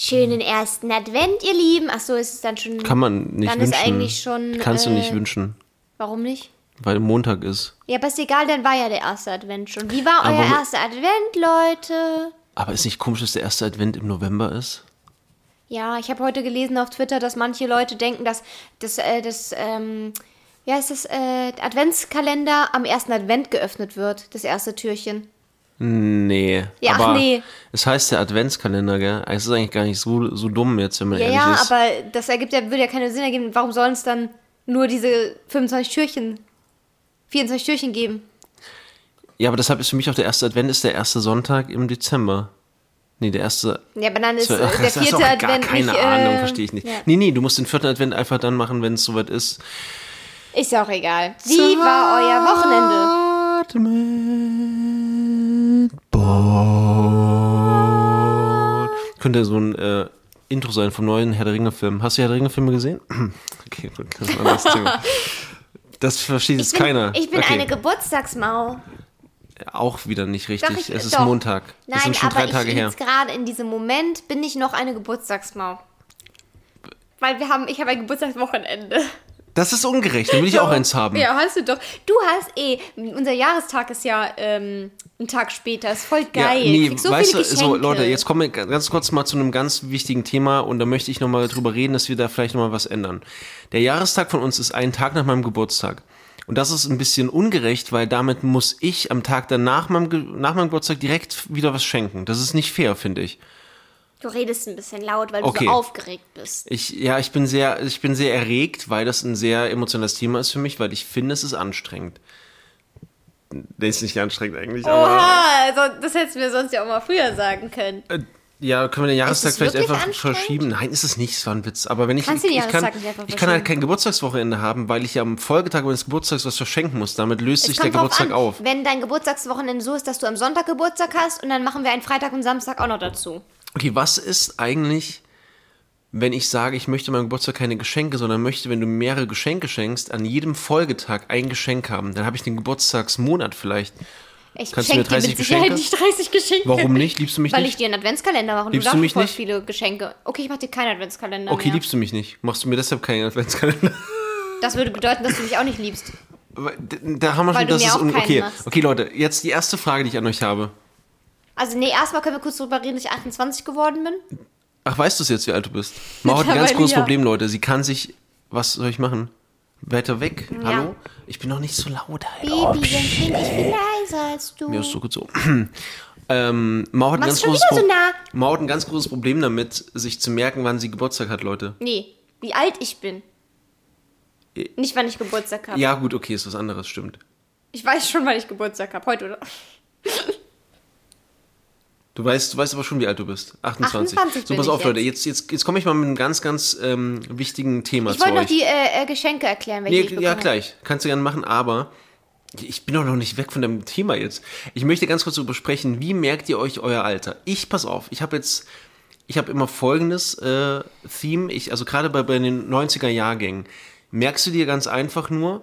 Schönen ersten Advent, ihr Lieben. Ach so, ist es dann schon. Kann man nicht Dann wünschen. ist eigentlich schon, Kannst du äh, nicht wünschen, Warum nicht? weil Montag ist. Ja, aber ist egal, dann war ja der erste Advent schon. Wie war Aber euer erster Advent, Leute? Aber ist nicht komisch, dass der erste Advent im November ist? Ja, ich habe heute gelesen auf Twitter, dass manche Leute denken, dass das, äh, das, ähm, ja, ist das äh, Adventskalender am ersten Advent geöffnet wird, das erste Türchen. Nee. Ja, ach aber nee. Es heißt der Adventskalender, gell? Es ist eigentlich gar nicht so, so dumm jetzt, wenn man Ja, ehrlich ja, ist. aber das ergibt ja, würde ja keinen Sinn ergeben. Warum sollen es dann nur diese 25 Türchen, 24 Türchen geben? ja, aber deshalb ist für mich auch der erste Advent ist der erste Sonntag im Dezember. Nee, der erste. Ja, aber dann ist äh, Ach, der vierte auch gar Advent keine nicht, Ahnung, äh, verstehe ich nicht. Ja. Nee, nee, du musst den vierten Advent einfach dann machen, wenn es soweit ist. Ist ja auch egal. Wie war euer Wochenende? Mit Bord. Könnte so ein äh, Intro sein vom neuen Herr der Ringe-Film. Hast du Herr der Ringe-Filme gesehen? okay, gut, das ist ein anderes Thema. Das versteht jetzt keiner. ich bin okay. eine Geburtstagsmau. Auch wieder nicht richtig. Doch, ich- es ist doch. Montag. Nein, das sind schon aber drei Tage ich her. jetzt gerade in diesem Moment bin ich noch eine Geburtstagsmau. Weil wir haben, ich habe ein Geburtstagswochenende. Das ist ungerecht. Dann will ich auch eins haben. Ja, hast du doch. Du hast eh, unser Jahrestag ist ja ähm, ein Tag später. Ist voll geil. Ja, nee, so weißt viele du, so. Leute, jetzt kommen wir ganz kurz mal zu einem ganz wichtigen Thema und da möchte ich nochmal drüber reden, dass wir da vielleicht nochmal was ändern. Der Jahrestag von uns ist ein Tag nach meinem Geburtstag. Und das ist ein bisschen ungerecht, weil damit muss ich am Tag danach meinem, nach meinem Geburtstag direkt wieder was schenken. Das ist nicht fair, finde ich. Du redest ein bisschen laut, weil Okay. du so aufgeregt bist. Ich, ja, ich bin sehr, ich bin sehr erregt, weil das ein sehr emotionales Thema ist für mich, weil ich finde, es ist anstrengend. Der ist nicht anstrengend eigentlich, aber. Oha, also das hättest du mir sonst ja auch mal früher sagen können. Äh, Ja, können wir den Jahrestag es vielleicht einfach verschieben? Nein, ist es nicht, es war ein Witz. Aber wenn ich, Kannst du ich, den ich, kann, Jahrestag nicht einfach ich kann halt kein Geburtstagswochenende haben, weil ich ja am Folgetag meines Geburtstags was verschenken muss. Damit löst sich Es der kommt drauf Geburtstag an, auf. wenn dein Geburtstagswochenende so ist, dass du am Sonntag Geburtstag hast und dann machen wir einen Freitag und Samstag auch noch dazu. Okay, was ist eigentlich, wenn ich sage, ich möchte meinem Geburtstag keine Geschenke, sondern möchte, wenn du mehrere Geschenke schenkst, an jedem Folgetag ein Geschenk haben? Dann habe ich den Geburtstagsmonat vielleicht. Ich Kannst du mir schenk dir 30 mit Sicherheit Geschenke? nicht 30 Geschenke. Warum nicht? Liebst du mich Weil nicht? ich dir einen Adventskalender mache und Liebst du du darfst mich voll nicht? viele Geschenke. Okay, ich mache dir keinen Adventskalender Okay, mehr. liebst du mich nicht? Machst du mir deshalb keinen Adventskalender? Das würde bedeuten, dass du mich auch nicht liebst. Da haben wir Weil schon, das ist okay. machst. Okay, Leute, jetzt die erste Frage, die ich an euch habe. Also nee, erstmal können wir kurz drüber reden, dass ich 28 geworden bin. Ach, weißt du es jetzt, wie alt du bist? Mauer hat ein ganz großes ja. Problem, Leute. Sie kann sich. Was soll ich machen? Weiter weg? Hallo? Ich bin noch nicht so laut. Oh, Baby, dann bin ich viel leiser als du. mir ist so gut so. ähm, Mauer hat, ein ganz großes so nah. Mauer hat ein ganz großes Problem damit, sich zu merken, wann sie Geburtstag hat, Leute. Nee, wie alt ich bin. Nicht, wann ich Geburtstag habe. Ja, gut, okay, ist was anderes, stimmt. Ich weiß schon, wann ich Geburtstag habe. Heute oder? Du weißt, du weißt aber schon, wie alt du bist. 28. 28 so, pass ich auf, Leute. jetzt. Jetzt, jetzt, komme ich mal mit einem ganz, ganz ähm, wichtigen Thema Ich zu wollte noch euch. die äh, äh, Geschenke erklären, welche Nee, ich bekommen ja, gleich. Kannst du gerne machen, aber ich bin doch noch nicht weg von dem Thema jetzt. Ich möchte ganz kurz darüber sprechen, wie merkt ihr euch euer Alter? Ich, pass auf, ich habe jetzt, ich habe immer folgendes äh, Theme, ich, also gerade bei, bei den 90er Jahrgängen, merkst du dir ganz einfach nur,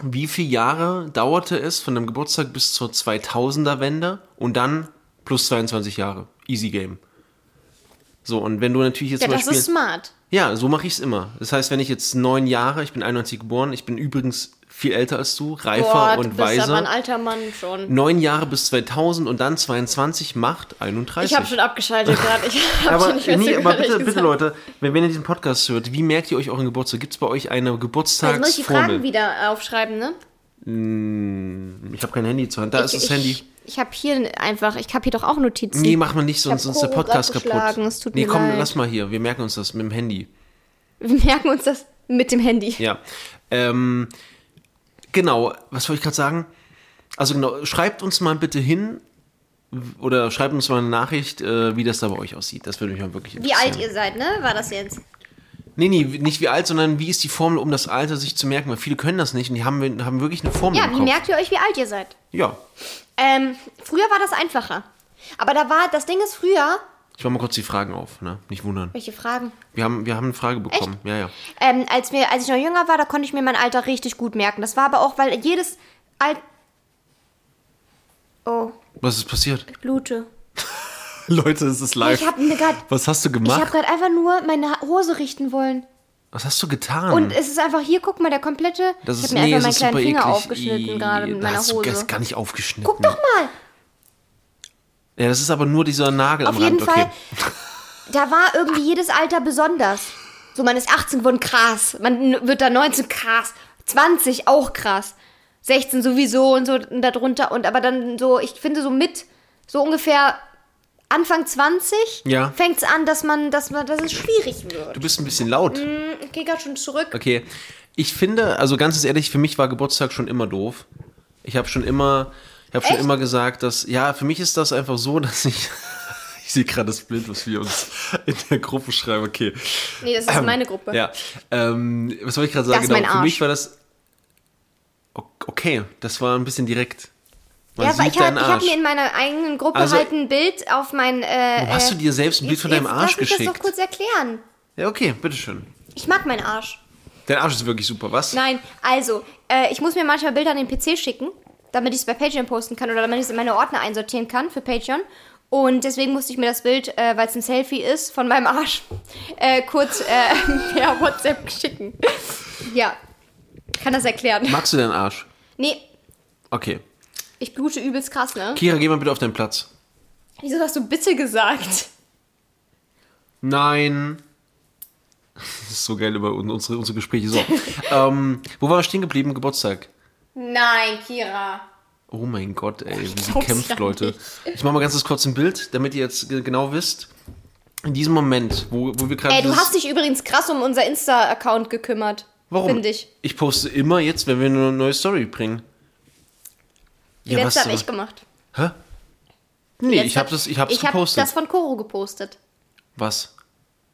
wie viele Jahre dauerte es von deinem Geburtstag bis zur 2000er Wende und dann plus 22 Jahre. Easy Game. So, und wenn du natürlich jetzt Ja, das Beispiel... ist smart. Ja, so mache ich es immer. Das heißt, wenn ich jetzt neun Jahre, ich bin 91 geboren, ich bin übrigens viel älter als du, reifer Boah, und bist aber ein weiser. alter Mann schon. Neun Jahre bis 2000 und dann 22 macht 31. Ich habe schon abgeschaltet gerade. Ich hab aber, schon nicht mehr nee, aber bitte, bitte gesagt. Leute, wenn, wenn ihr diesen Podcast hört, wie merkt ihr euch euren Geburtstag? Gibt es bei euch eine Also muss ich die Fragen Geburtstagsformel? wieder aufschreiben, ne? Ich habe kein Handy zur Hand. Da ist das ich, Handy. Ich, habe hier einfach, ich habe hier doch auch Notizen. Nee, mach mal nicht, sonst ist der Podcast kaputt. es tut nee, mir komm, leid. lass mal hier. Wir merken uns das mit dem Handy. Wir merken uns das mit dem Handy. Ja. Ähm, genau, was wollte ich gerade sagen? Also genau, schreibt uns mal bitte hin oder schreibt uns mal eine Nachricht, äh, wie das da bei euch aussieht. Das würde mich mal wirklich Wie interessieren. alt ihr seid, ne? War das jetzt? Nee, nee, nicht wie alt, sondern wie ist die Formel, um das Alter sich zu merken? Weil viele können das nicht und die haben, haben wirklich eine Formel Ja, im wie Kopf. merkt ihr euch, wie alt ihr seid? Ja. Ähm, früher war das einfacher. Aber da war, das Ding ist früher. Ich mache mal kurz die Fragen auf, ne? Nicht wundern. Welche Fragen? Wir haben, wir haben eine Frage bekommen. Ja, ja. Ähm, als, wir, als ich noch jünger war, da konnte ich mir mein Alter richtig gut merken. Das war aber auch, weil jedes Alt. Oh, Was ist passiert? ich blute. Leute, es ist live. Ich habe mir gerade Was hast du ich gemacht? habe gerade einfach nur meine Hose richten wollen. Was hast du getan? Und es ist einfach hier, guck mal, der komplette. das ich ist, habe mir nee, einfach meinen kleinen Finger eklig. aufgeschnitten gerade mit meiner hast du Hose. das gar nicht aufgeschnitten. Guck doch mal. Ja, das ist aber nur dieser Nagel Auf am jeden Rand. Fall, Okay. da war irgendwie jedes Alter besonders. So, man ist 18 geworden, krass. Man wird da 19, krass. 20, auch krass. 16 sowieso und so und darunter. Und aber dann so, ich finde so mit, so ungefähr Anfang 20 Ja. fängt es an, dass man, dass man, dass es schwierig wird. Du bist ein bisschen laut. Ich gehe gerade schon zurück. Okay. Ich finde, also ganz ehrlich, für mich war Geburtstag schon immer doof. Ich habe schon immer, ich habe schon immer gesagt, dass, ja, für mich ist das einfach so, dass ich, ich sehe gerade das Bild, was wir uns in der Gruppe schreiben. Okay. Nee, das ist meine Gruppe. Ja. Ähm, was wollte ich gerade sagen? Das ist mein Genau, für mich Arsch. war das, okay, das war ein bisschen direkt. Man ja, sieht ich, hab- deinen ich habe Arsch. mir in meiner eigenen Gruppe Also- halt ein Bild auf mein. Äh, hast äh, du dir selbst ein Bild von deinem jetzt Arsch lass geschickt? das doch kurz erklären. Ja, okay, bitteschön. Ich mag meinen Arsch. Dein Arsch ist wirklich super, was? Nein, also, äh, ich muss mir manchmal Bilder an den PC schicken, damit ich es bei Patreon posten kann oder damit ich es in meine Ordner einsortieren kann für Patreon. Und deswegen musste ich mir das Bild, äh, weil es ein Selfie ist, von meinem Arsch, äh, kurz äh, per WhatsApp schicken. Ja, kann das erklären. Magst du deinen Arsch? Nee, Okay. Ich blute übelst krass, ne? Kira, geh mal bitte auf deinen Platz. Wieso hast du bitte gesagt? Nein. Das ist so geil über un- unsere, unsere Gespräche. So. ähm, wo waren wir stehen geblieben? Geburtstag. Nein, Kira. Oh mein Gott, ey, wie sie kämpft, Leute. Ich mache mal ganz kurz ein Bild, damit ihr jetzt ge- genau wisst. In diesem Moment, wo, wo wir gerade. Ey, du hast dich übrigens krass um unser Insta-Account gekümmert. Warum? Finde ich. Ich poste immer jetzt, wenn wir eine neue Story bringen. Die letzte habe ich gemacht. Hä? Nee, ich habe das, ich hab's Ich habe gepostet. das von Koro gepostet. Was?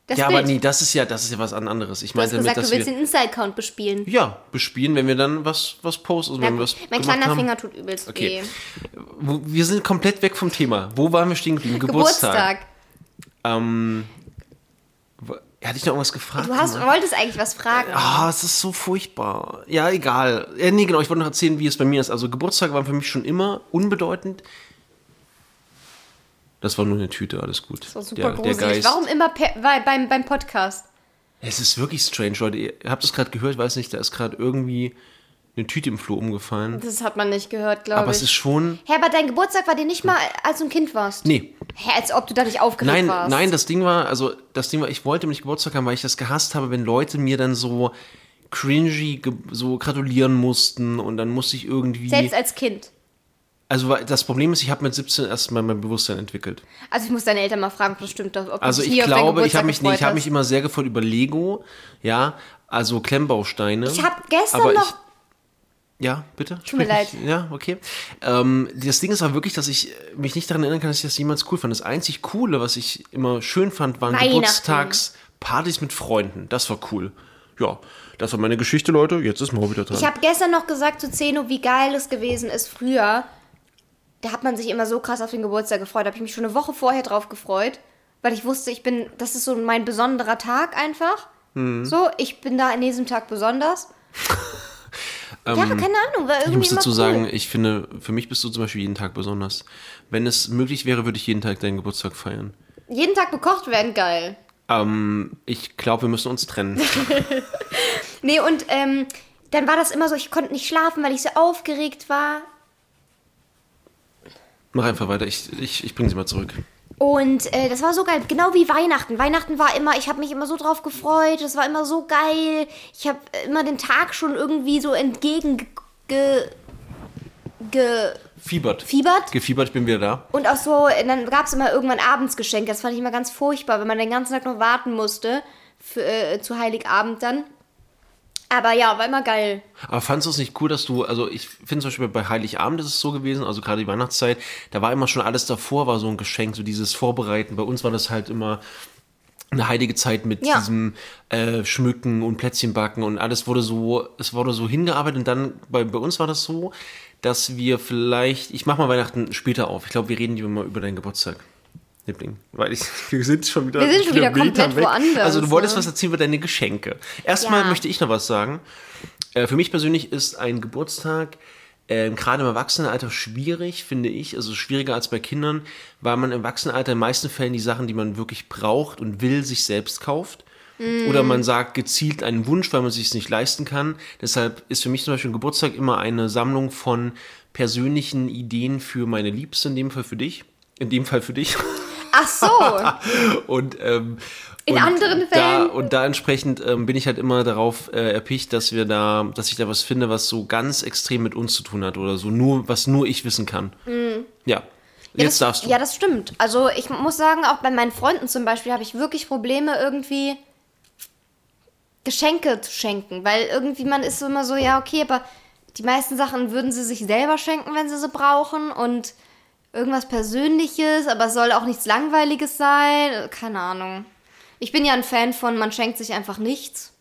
Das ja, Bild. aber nee, das ist ja, das ist ja was an anderes. Ich Du hast meinte gesagt, damit, du dass willst wir den Insta-Account bespielen. ja bespielen, wenn wir dann was was posten, also wenn wir was mein kleiner haben. Finger tut übelst Okay. weh. Wir sind komplett weg vom Thema. Wo waren wir stehen geblieben? Geburtstag. Geburtstag. Ähm, wo- hatte ich noch irgendwas gefragt? Du hast, Mann? wolltest eigentlich was fragen. Ah, es ist so furchtbar. Ja, egal. Ja, nee, genau, ich wollte noch erzählen, wie es bei mir ist. Also Geburtstag waren für mich schon immer unbedeutend. Das war nur eine Tüte, alles gut. Das war super der, der gruselig. Geist. Warum immer per, bei, beim, beim Podcast? Es ist wirklich strange, Leute. Ihr habt es gerade gehört, weiß nicht, da ist gerade irgendwie eine Tüte im Flur umgefallen. Das hat man nicht gehört, glaube ich. Aber es ist schon. Hä, aber dein Geburtstag war dir nicht mal, als du ein Kind warst? Nee. Hä, als ob du da nicht aufgeregt Nein, warst. nein, das Ding war, also das Ding war, ich wollte nicht Geburtstag haben, weil ich das gehasst habe, wenn Leute mir dann so cringy so gratulieren mussten und dann musste ich irgendwie. Selbst als Kind. Also das Problem ist, ich habe mit 17 erst mal mein Bewusstsein entwickelt. Also ich muss deine Eltern mal fragen, ob das stimmt. Ob du Also ich hier glaube, ich habe mich, nee, gefreut ich habe hast. mich immer sehr gefreut über Lego, ja, also Klemmbausteine. Ich habe gestern noch... Ja, bitte. Tut mir leid. Ja, okay. Ähm, das Ding ist aber wirklich, dass ich mich nicht daran erinnern kann, dass ich das jemals cool fand. Das einzig Coole, was ich immer schön fand, waren. Geburtstagspartys mit Freunden. Das war cool. Ja, das war meine Geschichte, Leute. Jetzt ist Mo wieder dran. Ich habe gestern noch gesagt zu Zeno, wie geil es gewesen ist früher. Da hat man sich immer so krass auf den Geburtstag gefreut. Da habe ich mich schon eine Woche vorher drauf gefreut, weil ich wusste, ich bin, das ist so mein besonderer Tag einfach. Mhm. So, ich bin da an diesem Tag besonders. ja, keine Ahnung, war irgendwie Ähm, ich muss dazu cool. sagen, ich finde, für mich bist du zum Beispiel jeden Tag besonders. Wenn es möglich wäre, würde ich jeden Tag deinen Geburtstag feiern. jeden Tag bekocht werden, geil. Ähm, ich glaube, wir müssen uns trennen. Nee, und ähm, dann war das immer so, ich konnte nicht schlafen, weil ich so aufgeregt war. Mach einfach weiter. Ich, ich, ich bringe sie mal zurück. Und äh, das war so geil, genau wie Weihnachten. Weihnachten war immer, ich habe mich immer so drauf gefreut, das war immer so geil. Ich habe immer den Tag schon irgendwie so entgegen ge, ge, Fiebert. Fiebert. Gefiebert, ich bin wieder da. Und auch so, äh, dann gab es immer irgendwann abends Geschenke. Das fand ich immer ganz furchtbar, wenn man den ganzen Tag noch warten musste für, äh, zu Heiligabend dann. Aber ja, war immer geil. Aber fandest du es nicht cool, dass du, also ich finde zum Beispiel bei Heiligabend ist es so gewesen, also gerade die Weihnachtszeit, da war immer schon alles davor, war so ein Geschenk, so dieses Vorbereiten. Bei uns war das halt immer eine heilige Zeit mit Ja. diesem äh, Schmücken und Plätzchenbacken und alles wurde so, es wurde so hingearbeitet und dann, bei, bei uns war das so, dass wir vielleicht, ich mach mal Weihnachten später auf. Ich glaube, wir reden lieber mal über deinen Geburtstag. Liebling, weil ich, wir sind schon wieder, Wir sind schon wieder komplett woanders, Also du wolltest ne? was erzählen über deine Geschenke. Erstmal Ja. möchte ich noch was sagen. Äh, für mich persönlich ist ein Geburtstag ähm, gerade im Erwachsenenalter schwierig, finde ich, also schwieriger als bei Kindern, weil man im Erwachsenenalter in den meisten Fällen die Sachen, die man wirklich braucht und will, sich selbst kauft. Oder man sagt gezielt einen Wunsch, weil man sich es nicht leisten kann. Deshalb ist für mich zum Beispiel ein Geburtstag immer eine Sammlung von persönlichen Ideen für meine Liebste, in dem Fall für dich. In dem Fall für dich. Ach so. Und, ähm, In und anderen da, Fällen? Und da entsprechend ähm, bin ich halt immer darauf äh, erpicht, dass wir da, dass ich da was finde, was so ganz extrem mit uns zu tun hat oder so nur, was nur ich wissen kann. Ja. Ja, Jetzt das, darfst du. Ja, das stimmt. Also ich muss sagen, auch bei meinen Freunden zum Beispiel habe ich wirklich Probleme irgendwie Geschenke zu schenken, weil irgendwie man ist so immer so, ja okay, aber die meisten Sachen würden sie sich selber schenken, wenn sie sie brauchen und irgendwas Persönliches, aber es soll auch nichts Langweiliges sein, keine Ahnung. Ich bin ja ein Fan von, man schenkt sich einfach nichts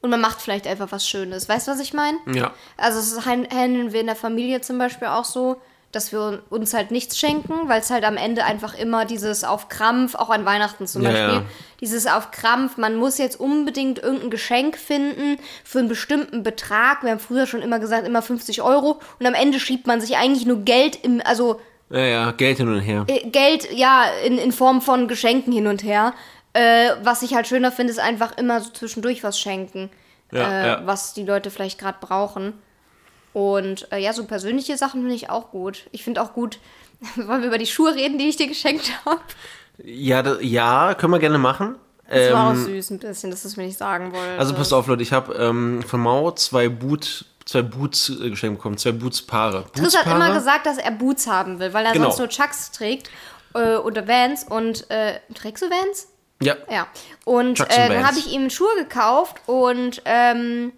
und man macht vielleicht einfach was Schönes. Weißt du, was ich meine? Ja. Also das handeln wir in der Familie zum Beispiel auch so, dass wir uns halt nichts schenken, weil es halt am Ende einfach immer dieses auf Krampf, auch an Weihnachten zum Ja, Beispiel, ja. dieses auf Krampf, man muss jetzt unbedingt irgendein Geschenk finden für einen bestimmten Betrag. Wir haben früher schon immer gesagt, immer 50 Euro und am Ende schiebt man sich eigentlich nur Geld im, also Ja, ja, Geld hin und her. äh, Geld, ja, in, in Form von Geschenken hin und her. Äh, was ich halt schöner finde, ist einfach immer so zwischendurch was schenken, Ja, äh, ja. was die Leute vielleicht gerade brauchen. Und äh, ja, so persönliche Sachen finde ich auch gut. Ich finde auch gut, wollen wir über die Schuhe reden, die ich dir geschenkt habe? Ja, da, ja, können wir gerne machen. Das war auch Ähm, süß ein bisschen, dass du es mir nicht sagen wolltest. Also passt auf, Leute, ich habe ähm, von Mao zwei Boot, zwei Boots äh, geschenkt bekommen, zwei Boots-Paare. Chris hat Boots-Paare? immer gesagt, dass er Boots haben will, weil er Genau. sonst nur Chucks trägt äh, oder Vans und äh, trägst du Vans? Ja, Ja. Und Chucks äh, dann Vans. habe ich ihm Schuhe gekauft und ähm,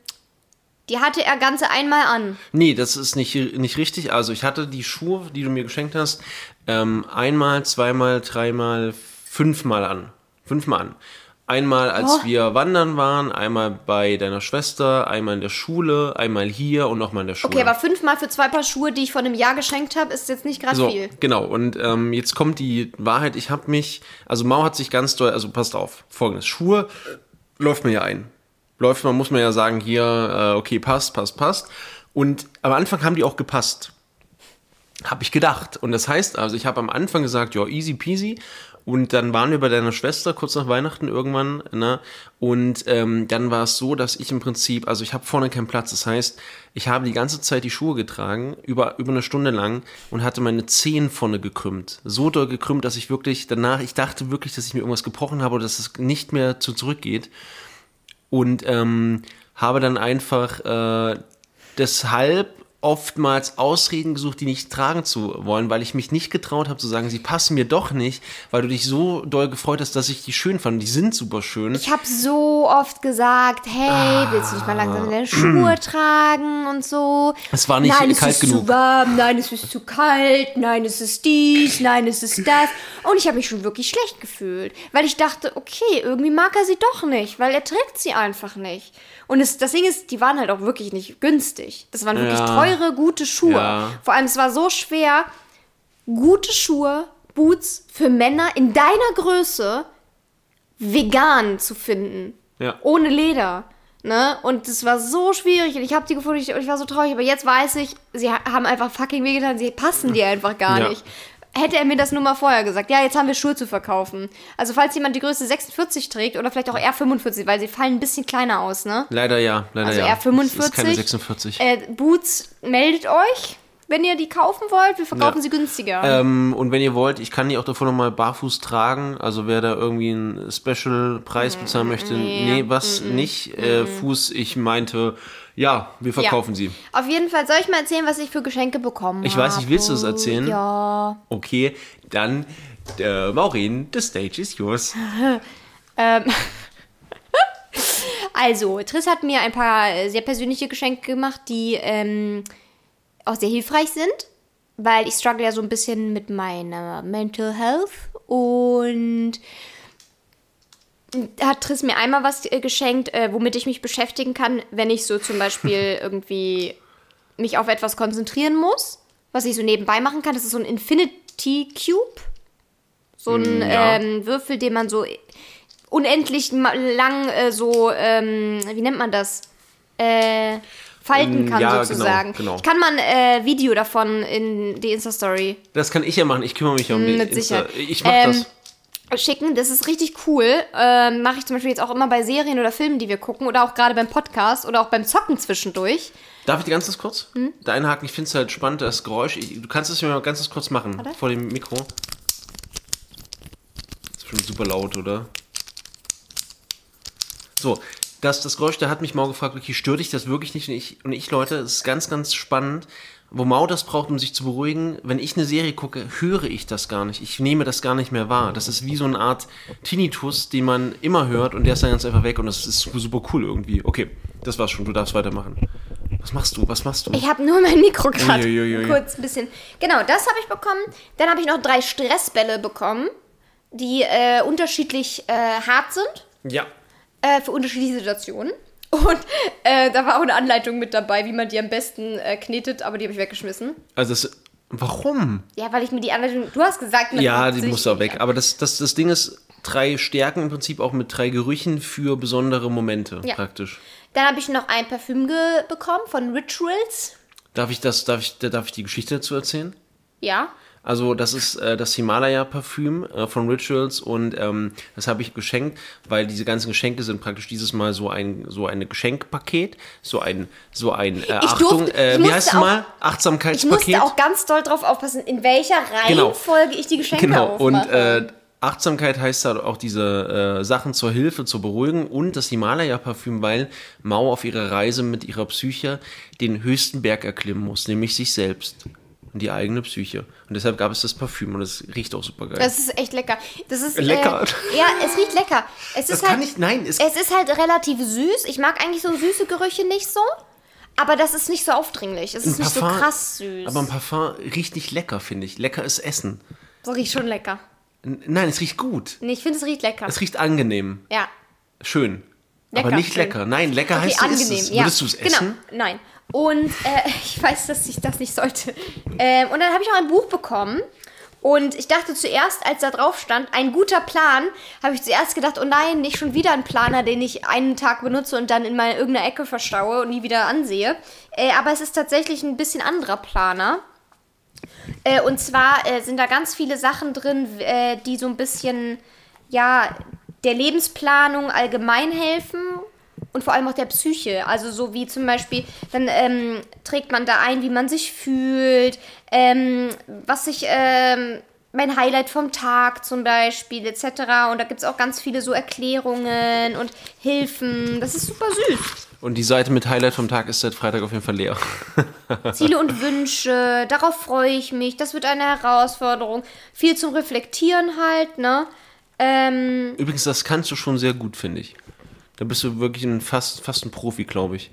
die hatte er ganze einmal an. Nee, das ist nicht, nicht richtig. Also ich hatte die Schuhe, die du mir geschenkt hast, ähm, einmal, zweimal, dreimal, fünfmal an. Fünfmal an. Einmal, als Oh. wir wandern waren, einmal bei deiner Schwester, einmal in der Schule, einmal hier und nochmal in der Schule. Okay, aber fünfmal für zwei Paar Schuhe, die ich vor einem Jahr geschenkt habe, ist jetzt nicht gerade so, viel. genau. Und ähm, jetzt kommt die Wahrheit. Ich habe mich, also Mau hat sich ganz doll, also passt auf, folgendes. Schuhe läuft mir ja ein. Läuft man, muss man ja sagen, hier, äh, okay, passt, passt, passt. Und am Anfang haben die auch gepasst. Habe ich gedacht. Und das heißt also, ich habe am Anfang gesagt, ja, easy peasy. Und dann waren wir bei deiner Schwester kurz nach Weihnachten irgendwann, ne? Und ähm, dann war es so, dass ich im Prinzip, also ich habe vorne keinen Platz. Das heißt, ich habe die ganze Zeit die Schuhe getragen, über, über eine Stunde lang und hatte meine Zehen vorne gekrümmt. So doll gekrümmt, dass ich wirklich danach, ich dachte wirklich, dass ich mir irgendwas gebrochen habe oder dass es nicht mehr zu zurückgeht. Und ähm, habe dann einfach äh, deshalb oftmals Ausreden gesucht, die nicht tragen zu wollen, weil ich mich nicht getraut habe zu sagen, sie passen mir doch nicht, weil du dich so doll gefreut hast, dass ich die schön fand. Die sind super schön. Ich habe so oft gesagt, hey, willst du nicht mal langsam deine Schuhe tragen und so. Es war nicht nein, es kalt ist genug. zu warm, nein, es ist zu kalt, nein, es ist dies, nein, es ist das. Und ich habe mich schon wirklich schlecht gefühlt, weil ich dachte, okay, irgendwie mag er sie doch nicht, weil er trägt sie einfach nicht. Und es, das Ding ist, die waren halt auch wirklich nicht günstig. Das waren wirklich Ja. teure, gute Schuhe. Ja. Vor allem, es war so schwer, gute Schuhe, Boots für Männer in deiner Größe vegan zu finden. Ja. Ohne Leder. Ne? Und das war so schwierig und ich habe die gefunden ich, und ich war so traurig. Aber jetzt weiß ich, sie ha- haben einfach fucking wehgetan, sie passen dir einfach gar Ja. nicht. Hätte er mir das nur mal vorher gesagt, ja, jetzt haben wir Schuhe zu verkaufen. Also falls jemand die Größe 46 trägt oder vielleicht auch R45, weil sie fallen ein bisschen kleiner aus, ne? Leider ja, leider Also ja. R45. Es ist keine 46. Äh, Boots, meldet euch, wenn ihr die kaufen wollt. Wir verkaufen Ja. sie günstiger. Ähm, und wenn ihr wollt, ich kann die auch davor nochmal barfuß tragen. Also wer da irgendwie einen Special-Preis bezahlen möchte, nee, nee, was nicht. Äh, Fuß, ich meinte, ja, wir verkaufen ja. sie. Auf jeden Fall soll ich mal erzählen, was ich für Geschenke bekommen Ich habe. weiß nicht, willst du es erzählen? Ja. Okay, dann, äh, Maureen, the stage is yours. Ähm. Also, Triss hat mir ein paar äh, sehr persönliche Geschenke gemacht, die ähm, auch sehr hilfreich sind, weil ich struggle ja so ein bisschen mit meiner Mental Health und hat Triss mir einmal was äh, geschenkt, äh, womit ich mich beschäftigen kann, wenn ich so zum Beispiel irgendwie mich auf etwas konzentrieren muss, was ich so nebenbei machen kann. Das ist so ein Infinity Cube. So ein Ja. ähm, Würfel, den man so unendlich lang äh, so, ähm, wie nennt man das? Äh, falten Ähm, kann, ja, genau, sozusagen. genau. Ich kann mal ein äh, Video davon in die Insta-Story Das kann ich ja machen. Ich kümmere mich ja um die Hm, mit Insta. Sicherheit. Ich mache Ähm, das. Schicken. Das ist richtig cool. Ähm, Mache ich zum Beispiel jetzt auch immer bei Serien oder Filmen, die wir gucken oder auch gerade beim Podcast oder auch beim Zocken zwischendurch. Darf ich dir ganz kurz? Hm? Da einhaken, ich finde es halt spannend, das Geräusch. Ich, du kannst es mir mal ganz kurz machen. Warte. Vor dem Mikro. ist schon super laut, oder? So, das, das Geräusch, da hat mich Mau gefragt, okay, stört dich das wirklich nicht? Und ich, und ich Leute, es ist ganz, ganz spannend, wo Mau das braucht, um sich zu beruhigen. Wenn ich eine Serie gucke, höre ich das gar nicht. Ich nehme das gar nicht mehr wahr. Das ist wie so eine Art Tinnitus, den man immer hört und der ist dann ganz einfach weg und das ist super cool irgendwie. Okay, das war's schon, du darfst weitermachen. Was machst du? Was machst du? Ich habe nur mein Mikro gerade kurz ein bisschen. Genau, das habe ich bekommen. Dann habe ich noch drei Stressbälle bekommen, die äh, unterschiedlich äh, hart sind Ja. äh, für unterschiedliche Situationen. Und äh, da war auch eine Anleitung mit dabei, wie man die am besten äh, knetet, aber die habe ich weggeschmissen. Also das, warum? Ja, weil ich mir die Anleitung. Du hast gesagt, man Ja, die muss auch weg. Aber das, das, das Ding ist, drei Stärken im Prinzip auch mit drei Gerüchen für besondere Momente Ja. praktisch. Dann habe ich noch ein Parfüm bekommen von Rituals. Darf ich das, darf ich, darf ich die Geschichte dazu erzählen? Ja. Also das ist äh, das Himalaya-Parfüm äh, von Rituals und ähm, das habe ich geschenkt, weil diese ganzen Geschenke sind praktisch dieses Mal so ein so ein Geschenkpaket, so ein so ein äh, Achtung, durfte- äh, ich wie heißt es auch- mal Ich Achtsamkeitspaket. musste auch ganz doll drauf aufpassen, in welcher Genau. Reihenfolge ich die Geschenke Genau, und aufmache. äh, Achtsamkeit heißt halt auch diese äh, Sachen zur Hilfe, zur Beruhigen und das Himalaya-Parfüm, weil Mao auf ihrer Reise mit ihrer Psyche den höchsten Berg erklimmen muss, nämlich sich selbst und die eigene Psyche. Und deshalb gab es das Parfüm und es riecht auch super geil. Das ist echt lecker. Das ist Lecker. Äh, ja, es riecht lecker. Es Das ist kann halt, ich- nein, es- es ist halt relativ süß. Ich mag eigentlich so süße Gerüche nicht so, aber das ist nicht so aufdringlich. Es ist nicht so krass süß. Aber ein Parfum riecht nicht lecker, finde ich. Lecker ist Essen. so riecht schon lecker. Nein, es riecht gut. Nee, ich finde es riecht lecker. Es riecht angenehm. ja. Schön. Lecker, aber nicht schön. lecker. Nein, lecker Okay, heißt angenehm. es. Ja. Würdest du es essen? Genau, nein. Und äh, ich weiß, dass ich das nicht sollte. Ähm, und dann habe ich noch ein Buch bekommen. Und ich dachte zuerst, als da drauf stand, ein guter Plan, habe ich zuerst gedacht, oh nein, nicht schon wieder ein Planer, den ich einen Tag benutze und dann in meine irgendeiner Ecke verstaue und nie wieder ansehe. Äh, aber es ist tatsächlich ein bisschen anderer Planer. Äh, und zwar äh, sind da ganz viele Sachen drin, äh, die so ein bisschen, ja, der Lebensplanung allgemein helfen und vor allem auch der Psyche. Also so wie zum Beispiel, dann ähm, trägt man da ein, wie man sich fühlt, ähm, was sich, ähm, mein Highlight vom Tag zum Beispiel, etc. Und da gibt es auch ganz viele so Erklärungen und Hilfen. Das ist super süß. Und die Seite mit Highlight vom Tag ist seit Freitag auf jeden Fall leer. Ziele und Wünsche, darauf freue ich mich. Das wird eine Herausforderung. Viel zum Reflektieren halt, ne? Ähm, Übrigens, das kannst du schon sehr gut, finde ich. Da bist du wirklich ein, fast, fast ein Profi, glaube ich.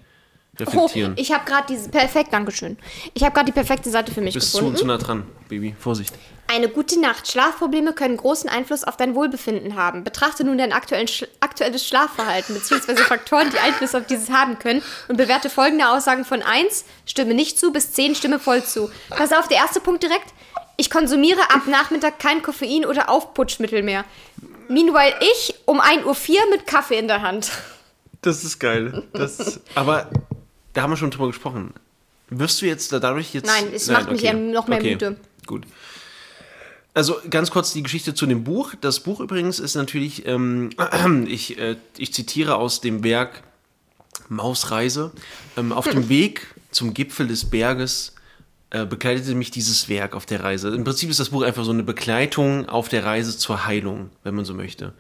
oh, Reflektieren. ich habe gerade diese. Perfekt, Dankeschön. Ich habe gerade die perfekte Seite für mich bist zu, gefunden. zu nah dran, Baby. Vorsicht. Eine gute Nacht. Schlafprobleme können großen Einfluss auf dein Wohlbefinden haben. Betrachte nun dein Sch aktuelles Schlafverhalten bzw. Faktoren, die Einfluss auf dieses haben können und bewerte folgende Aussagen von 1, stimme nicht zu, bis 10, stimme voll zu. Pass auf, der erste Punkt direkt. Ich konsumiere ab Nachmittag kein Koffein oder Aufputschmittel mehr. Meanwhile ich um 1.04 Uhr mit Kaffee in der Hand. Das ist geil. Das, aber da haben wir schon drüber gesprochen. Wirst du jetzt da- dadurch jetzt. Nein, es macht mich eher noch mehr müde. Gut. Also ganz kurz die Geschichte zu dem Buch. Das Buch übrigens ist natürlich, ähm, ich, äh, ich zitiere aus dem Werk Mausreise. Ähm, auf dem Weg zum Gipfel des Berges äh, begleitete mich dieses Werk auf der Reise. Im Prinzip ist das Buch einfach so eine Begleitung auf der Reise zur Heilung, wenn man so möchte.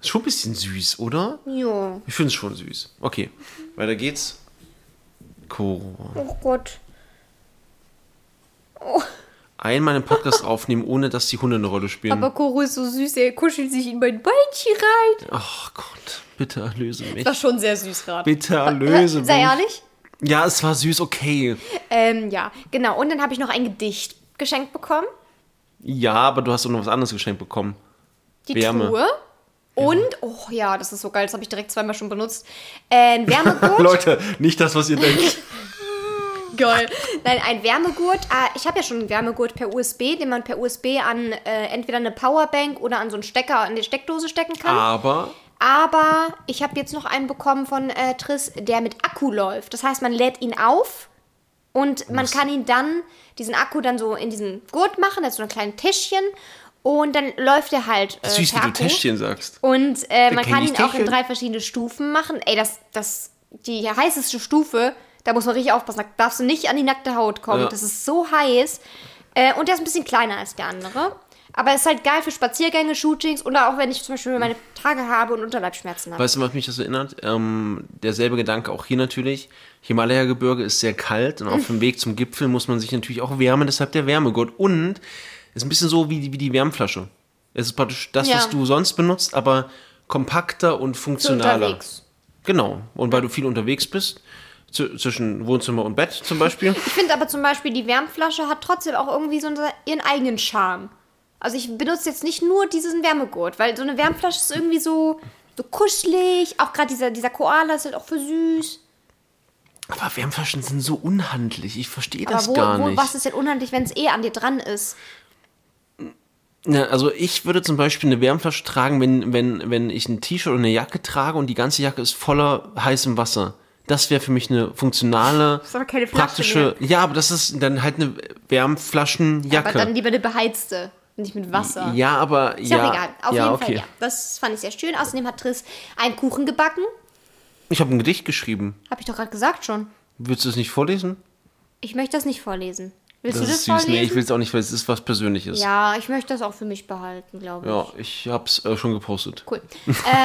Ist schon ein bisschen süß, oder? Jo. Ich finde es schon süß. Okay, weiter geht's. Koro. Oh Gott. Einmal einen Podcast aufnehmen, ohne dass die Hunde eine Rolle spielen. Aber Koro ist so süß, er kuschelt sich in mein Beinchen rein. Ach Gott, bitte erlöse mich. Das war schon sehr süß gerade. Bitte erlöse mich. Sei ehrlich? Ja, es war süß, okay. Ähm, ja, genau. Und dann habe ich noch ein Gedicht geschenkt bekommen. Ja, aber du hast doch noch was anderes geschenkt bekommen. Die Wärme. Truhe. Und, oh ja, das ist so geil, das habe ich direkt zweimal schon benutzt. Ein Wärmegurt. Leute, nicht das, was ihr denkt. geil. Nein, ein Wärmegurt. Ah, ich habe ja schon einen Wärmegurt per USB, den man per USB an äh, entweder eine Powerbank oder an so einen Stecker, an die Steckdose stecken kann. Aber Aber ich habe jetzt noch einen bekommen von äh, Triss, der mit Akku läuft. Das heißt, man lädt ihn auf und man kann ihn dann, diesen Akku dann so in diesen Gurt machen, das ist so ein kleines Täschchen. Und dann läuft er halt. Äh, Süß, wie du. Täschchen sagst. Und äh, man kann ihn auch in Täschchen. drei verschiedene Stufen machen. Ey, das, das, die heißeste Stufe, da muss man richtig aufpassen. Da darfst du nicht an die nackte Haut kommen. Ja. Das ist so heiß. Äh, und der ist ein bisschen kleiner als der andere. Aber ist halt geil für Spaziergänge, Shootings oder auch wenn ich zum Beispiel meine Tage habe und Unterleibschmerzen habe. Weißt du, was mich das erinnert? Ähm, derselbe Gedanke auch hier natürlich. Himalaya-Gebirge ist sehr kalt und auf dem Weg zum Gipfel muss man sich natürlich auch wärmen, deshalb der Wärmegurt. Und ist ein bisschen so wie die, wie die Wärmflasche. Es ist praktisch das, Ja. was du sonst benutzt, aber kompakter und funktionaler. unterwegs. Genau. Und weil du viel unterwegs bist, zwischen Wohnzimmer und Bett zum Beispiel. Ich finde aber zum Beispiel, die Wärmflasche hat trotzdem auch irgendwie so ihren eigenen Charme. Also ich benutze jetzt nicht nur diesen Wärmegurt, weil so eine Wärmflasche ist irgendwie so, so kuschelig. Auch gerade dieser, dieser Koala ist halt auch für süß. Aber Wärmflaschen sind so unhandlich. Ich verstehe das wo, gar wo, nicht. was ist denn unhandlich, wenn es eh an dir dran ist? Ja, also ich würde zum Beispiel eine Wärmflasche tragen, wenn, wenn, wenn ich ein T-Shirt oder eine Jacke trage und die ganze Jacke ist voller heißem Wasser. Das wäre für mich eine funktionale, ist aber keine Flasche praktische. Ja, aber das ist dann halt eine Wärmflaschenjacke. Aber dann lieber eine beheizte, nicht mit Wasser. ja, aber Ist ja, auch egal. Auf ja, jeden okay. Fall, ja. Das fand ich sehr schön. Außerdem hat Triss einen Kuchen gebacken. Ich habe ein Gedicht geschrieben. Habe ich doch gerade gesagt schon. Willst du es nicht vorlesen? Ich möchte das nicht vorlesen. Willst Das du das ist süß. vorlesen? Nee, ich will es auch nicht, weil es ist was Persönliches. ja, ich möchte das auch für mich behalten, glaube ich. Ja, ich hab's äh, schon gepostet. Cool.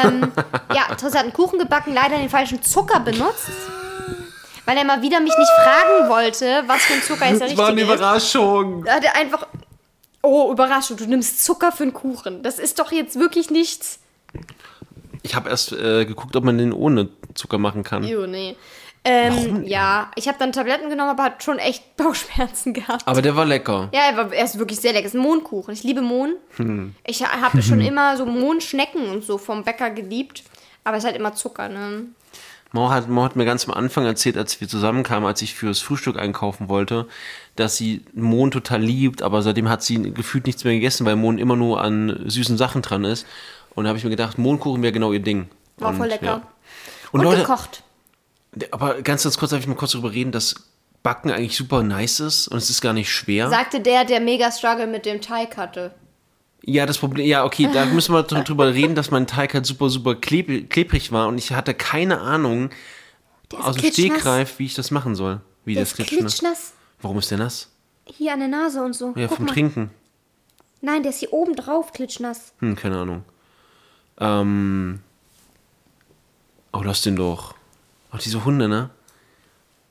ähm, ja, Triss hat einen Kuchen gebacken, leider den falschen Zucker benutzt. Weil er mal wieder mich nicht fragen wollte, was für ein Zucker jetzt der Das war eine richtige ist. Überraschung. Da hat er einfach. Oh, Überraschung, du nimmst Zucker für einen Kuchen. Das ist doch jetzt wirklich nichts. Ich habe erst äh, geguckt, ob man den ohne Zucker machen kann. Jo, nee. Ähm, ja, ich habe dann Tabletten genommen, aber hat schon echt Bauchschmerzen gehabt. Aber der war lecker. Ja, er, war, er ist wirklich sehr lecker. Es ist ein Mohnkuchen. Ich liebe Mohn. Hm. Ich ha- habe schon immer so Mohnschnecken und so vom Bäcker geliebt. Aber es ist halt immer Zucker, ne? Mo hat, Mo hat mir ganz am Anfang erzählt, als wir zusammenkamen, als ich fürs Frühstück einkaufen wollte, dass sie Mohn total liebt, aber seitdem hat sie gefühlt nichts mehr gegessen, weil Mohn immer nur an süßen Sachen dran ist. Und da habe ich mir gedacht, Mohnkuchen wäre genau ihr Ding. War voll Und, lecker. ja. Und, Und, Leute, gekocht. aber ganz, ganz kurz darf ich mal kurz darüber reden, dass Backen eigentlich super nice ist und es ist gar nicht schwer. Sagte der, der mega Struggle mit dem Teig hatte. Ja, das Problem, ja, okay, da müssen wir dr- drüber reden, dass mein Teig halt super, super kleb, klebrig war und ich hatte keine Ahnung aus dem. Stegreif, wie ich das machen soll. Wie Der das ist klitschnass. klitschnass. Warum ist der nass? Hier an der Nase und so. Ja, Guck vom mal. Trinken. Nein, der ist hier oben drauf, klitschnass. Hm, keine Ahnung. Ähm. Oh, lass den doch. Ach, diese Hunde, ne?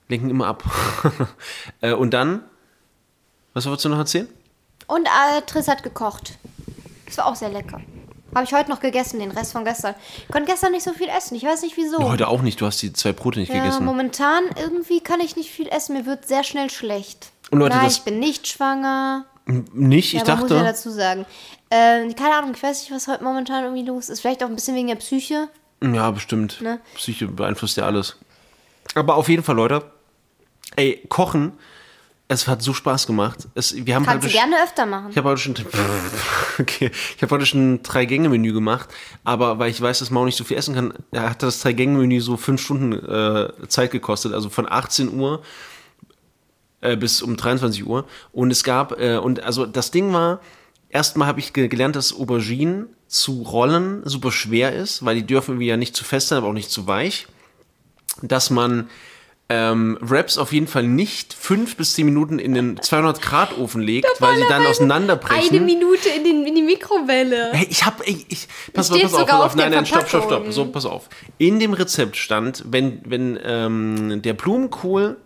Lenken immer ab. äh, und dann? Was wolltest du noch erzählen? Und äh, Triss hat gekocht. Das war auch sehr lecker. Habe ich heute noch gegessen, den Rest von gestern. Ich konnte gestern nicht so viel essen. Ich weiß nicht wieso. Heute auch nicht, du hast die zwei Brote nicht ja, gegessen. momentan irgendwie kann ich nicht viel essen. Mir wird sehr schnell schlecht. Und Leute, Nein, das- ich bin nicht schwanger. Nicht? Ich ja, man muss ja dachte. dazu sagen. Äh, keine Ahnung, ich weiß nicht, was heute momentan irgendwie los ist. Vielleicht auch ein bisschen wegen der Psyche. Ja, bestimmt. Ne? Psyche beeinflusst ja alles. Aber auf jeden Fall, Leute. Ey, Kochen, es hat so Spaß gemacht. Es, wir haben Kannst du gerne öfter machen. Ich habe heute schon, okay, ich habe heute schon ein Drei-Gänge-Menü gemacht, aber weil ich weiß, dass Mau nicht so viel essen kann, hat das Drei-Gänge-Menü so fünf Stunden äh, Zeit gekostet, also von 18 Uhr äh, bis um 23 Uhr. Und es gab, äh, und also das Ding war, erstmal habe ich ge gelernt, dass Auberginen zu rollen super schwer ist, weil die dürfen ja nicht zu fest sein, aber auch nicht zu weich. Dass man ähm, Wraps auf jeden Fall nicht fünf bis zehn Minuten in den 200 Grad Ofen legt, weil sie dann auseinanderbrechen. Eine Minute in, den, in die Mikrowelle. Hey, ich hab, ich, ich pass mal, pass auf, pass auf auf, nein, nein, stopp, stopp, stopp, so, pass auf. In dem Rezept stand, wenn, wenn ähm, der Blumenkohl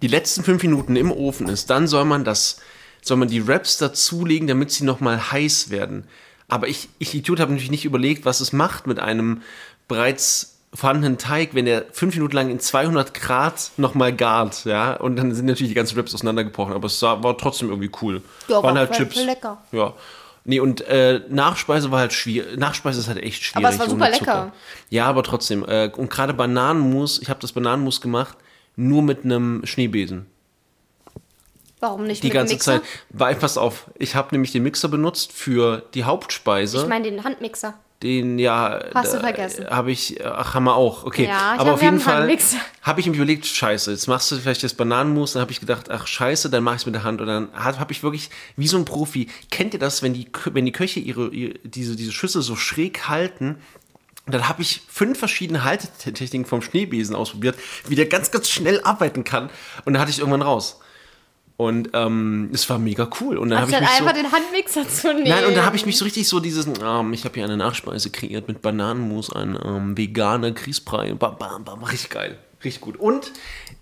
die letzten fünf Minuten im Ofen ist, dann soll man das, soll man die Wraps dazulegen, damit sie nochmal heiß werden. Aber ich, ich Idiot, habe natürlich nicht überlegt, was es macht mit einem bereits vorhandenen Teig, wenn der fünf Minuten lang in 200 Grad nochmal gart, ja, und dann sind natürlich die ganzen Wraps auseinandergebrochen, aber es sah, war trotzdem irgendwie cool. Ja, Waren war halt Chips. lecker. Ja. Nee, und äh, Nachspeise war halt schwierig. Nachspeise ist halt echt schwierig. Aber es war super lecker. Ja, aber trotzdem. Äh, und gerade Bananenmus, ich habe das Bananenmus gemacht, nur mit einem Schneebesen. Warum nicht Die mit ganze Mixer? Zeit. Weil, pass auf, ich habe nämlich den Mixer benutzt für die Hauptspeise. Ich meine den Handmixer. Den ja. Hast du vergessen. Habe ich, ach, haben wir auch. Okay. Ja, ich aber hab- auf jeden Fall habe ich mir überlegt, scheiße, jetzt machst du vielleicht das Bananenmus. Dann habe ich gedacht, ach scheiße, dann mache ich es mit der Hand. Und dann habe ich wirklich, wie so ein Profi, kennt ihr das, wenn die, wenn die Köche ihre, ihre diese, diese Schüssel so schräg halten? Und dann habe ich fünf verschiedene Haltetechniken vom Schneebesen ausprobiert, wie der ganz, ganz schnell arbeiten kann. Und dann hatte ich irgendwann raus. Und ähm, es war mega cool. Und dann habe ich mich so, einfach den Handmixer zu nehmen. Nein, und da habe ich mich so richtig so dieses, ähm, ich habe hier eine Nachspeise kreiert mit Bananenmus, ein ähm, veganer Grießbrei, bam, bam, bam, richtig geil, richtig gut. Und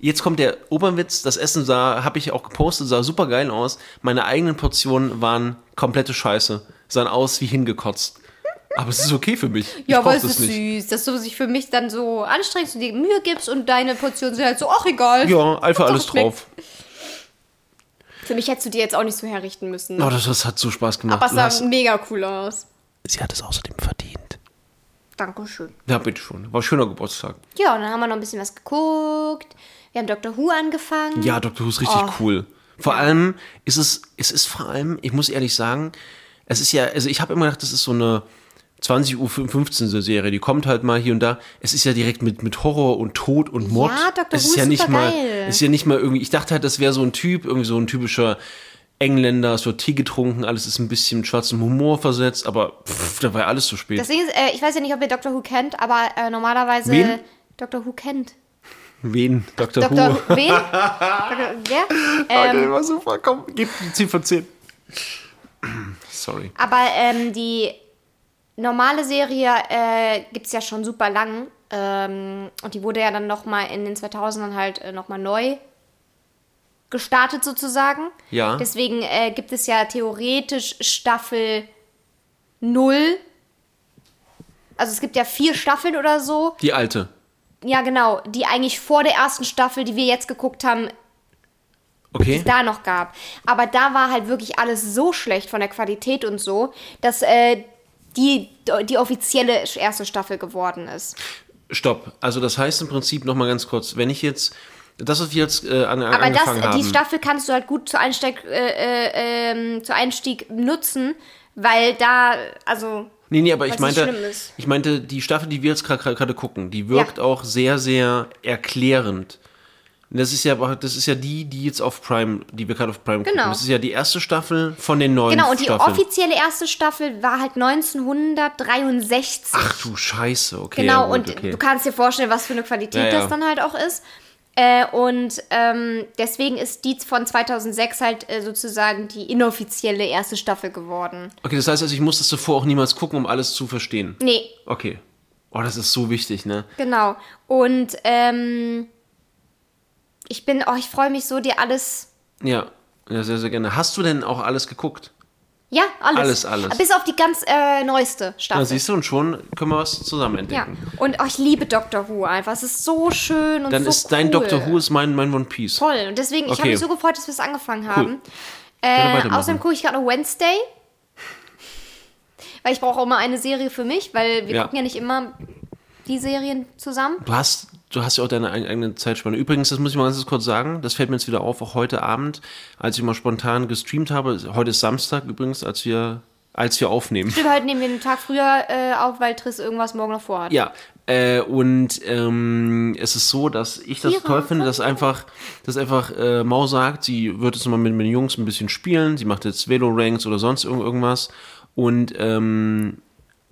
jetzt kommt der Oberwitz, das Essen sah, habe ich auch gepostet, sah super geil aus. Meine eigenen Portionen waren komplette Scheiße, sahen aus wie hingekotzt. Aber es ist okay für mich. Ich Ja, aber es ist süß, dass du sich für mich dann so anstrengst und dir Mühe gibst und deine Portionen sind halt so, ach egal. Ja, einfach alles es schmeckt. Für mich hättest du dir jetzt auch nicht so herrichten müssen. Oh, das, das hat so Spaß gemacht. aber es sah hast, mega cool aus. sie hat es außerdem verdient. Dankeschön. Ja, bitteschön. War ein schöner Geburtstag. Ja, und dann haben wir noch ein bisschen was geguckt. Wir haben Dr. Who angefangen. Ja, Dr. Who ist richtig Oh. cool. Vor allem ist es, es ist vor allem, ich muss ehrlich sagen, es ist ja, also ich habe immer gedacht, das ist so eine 20 Uhr 15 Serie, die kommt halt mal hier und da. Es ist ja direkt mit, mit Horror und Tod und Mord. Ja, Dr. es Who ist ja nicht mal, es ist ja nicht mal irgendwie, ich dachte halt, das wäre so ein Typ, irgendwie so ein typischer Engländer, es wird Tee getrunken, alles ist ein bisschen mit schwarzem Humor versetzt, aber pff, da war ja alles zu spät. Ist, äh, ich weiß ja nicht, ob ihr Dr. Who kennt, aber äh, normalerweise. Wen? Dr. Who kennt. Wen? Dr. Dr. Who. Wen? Dr. Wer? Okay, Ähm, war super, komm, gib die 10 von 10. Sorry. aber ähm, die normale Serie äh, gibt es ja schon super lang. Ähm, und die wurde ja dann nochmal in den 2000ern halt äh, nochmal neu gestartet sozusagen. Ja. Deswegen äh, gibt es ja theoretisch Staffel 0. Also es gibt ja vier Staffeln oder so. Die alte. Ja, genau. Die eigentlich vor der ersten Staffel, die wir jetzt geguckt haben, Okay. da noch gab. Aber da war halt wirklich alles so schlecht von der Qualität und so, dass äh, die, die offizielle erste Staffel geworden ist. Stopp. Also das heißt im Prinzip noch mal ganz kurz, wenn ich jetzt das, was wir jetzt äh, an, Aber angefangen das, haben. die Staffel kannst du halt gut zu Einstieg, äh, äh, ähm, zu Einstieg nutzen, weil da, also nee, nee, aber ich meinte, ich meinte, die Staffel, die wir jetzt gerade gerade gucken, die wirkt Ja. auch sehr, sehr erklärend. Das ist ja, das ist ja die, die jetzt auf Prime, die wir gerade auf Prime gucken. Genau. Das ist ja die erste Staffel von den neuen genau, und die Staffeln. offizielle erste Staffel war halt 1963. Ach du Scheiße, okay. Genau, ja, gut, und okay. du kannst dir vorstellen, was für eine Qualität Ja, das dann halt auch ist. Äh, und ähm, deswegen ist die von 2006 halt äh, sozusagen die inoffizielle erste Staffel geworden. Okay, das heißt also, ich muss das zuvor auch niemals gucken, um alles zu verstehen. Nee, Okay. Oh, das ist so wichtig, ne? genau. Und ähm, ich bin, oh, ich freue mich so, dir alles. Ja, ja, sehr, sehr gerne. Hast du denn auch alles geguckt? Ja, alles. Alles, alles. Bis auf die ganz äh, neueste Staffel. siehst du, und schon können wir was zusammen ja, entdecken. und oh, ich liebe Doctor Who einfach. Es ist so schön und Dann so ist dein cool. Doctor Who ist mein, mein One Piece. Toll. Und deswegen, ich habe Okay. mich so gefreut, dass wir es angefangen Cool. haben. Äh, außerdem gucke ich gerade noch Wednesday. Weil ich brauche auch immer eine Serie für mich, weil wir Ja. gucken ja nicht immer die Serien zusammen. Du hast, du hast ja auch deine eig- eigene Zeitspanne. Übrigens, das muss ich mal ganz kurz sagen, das fällt mir jetzt wieder auf, auch heute Abend, als ich mal spontan gestreamt habe. Heute ist Samstag übrigens, als wir, als wir aufnehmen. Stimmt, heute nehmen wir einen Tag früher äh, auf, weil Triss irgendwas morgen noch vorhat. Ja, äh, und ähm, es ist so, dass ich das toll finde, dass einfach, dass einfach äh, Mau sagt, sie wird jetzt mal mit, mit den Jungs ein bisschen spielen, sie macht jetzt Velo-Ranks oder sonst irgend, irgendwas und ähm,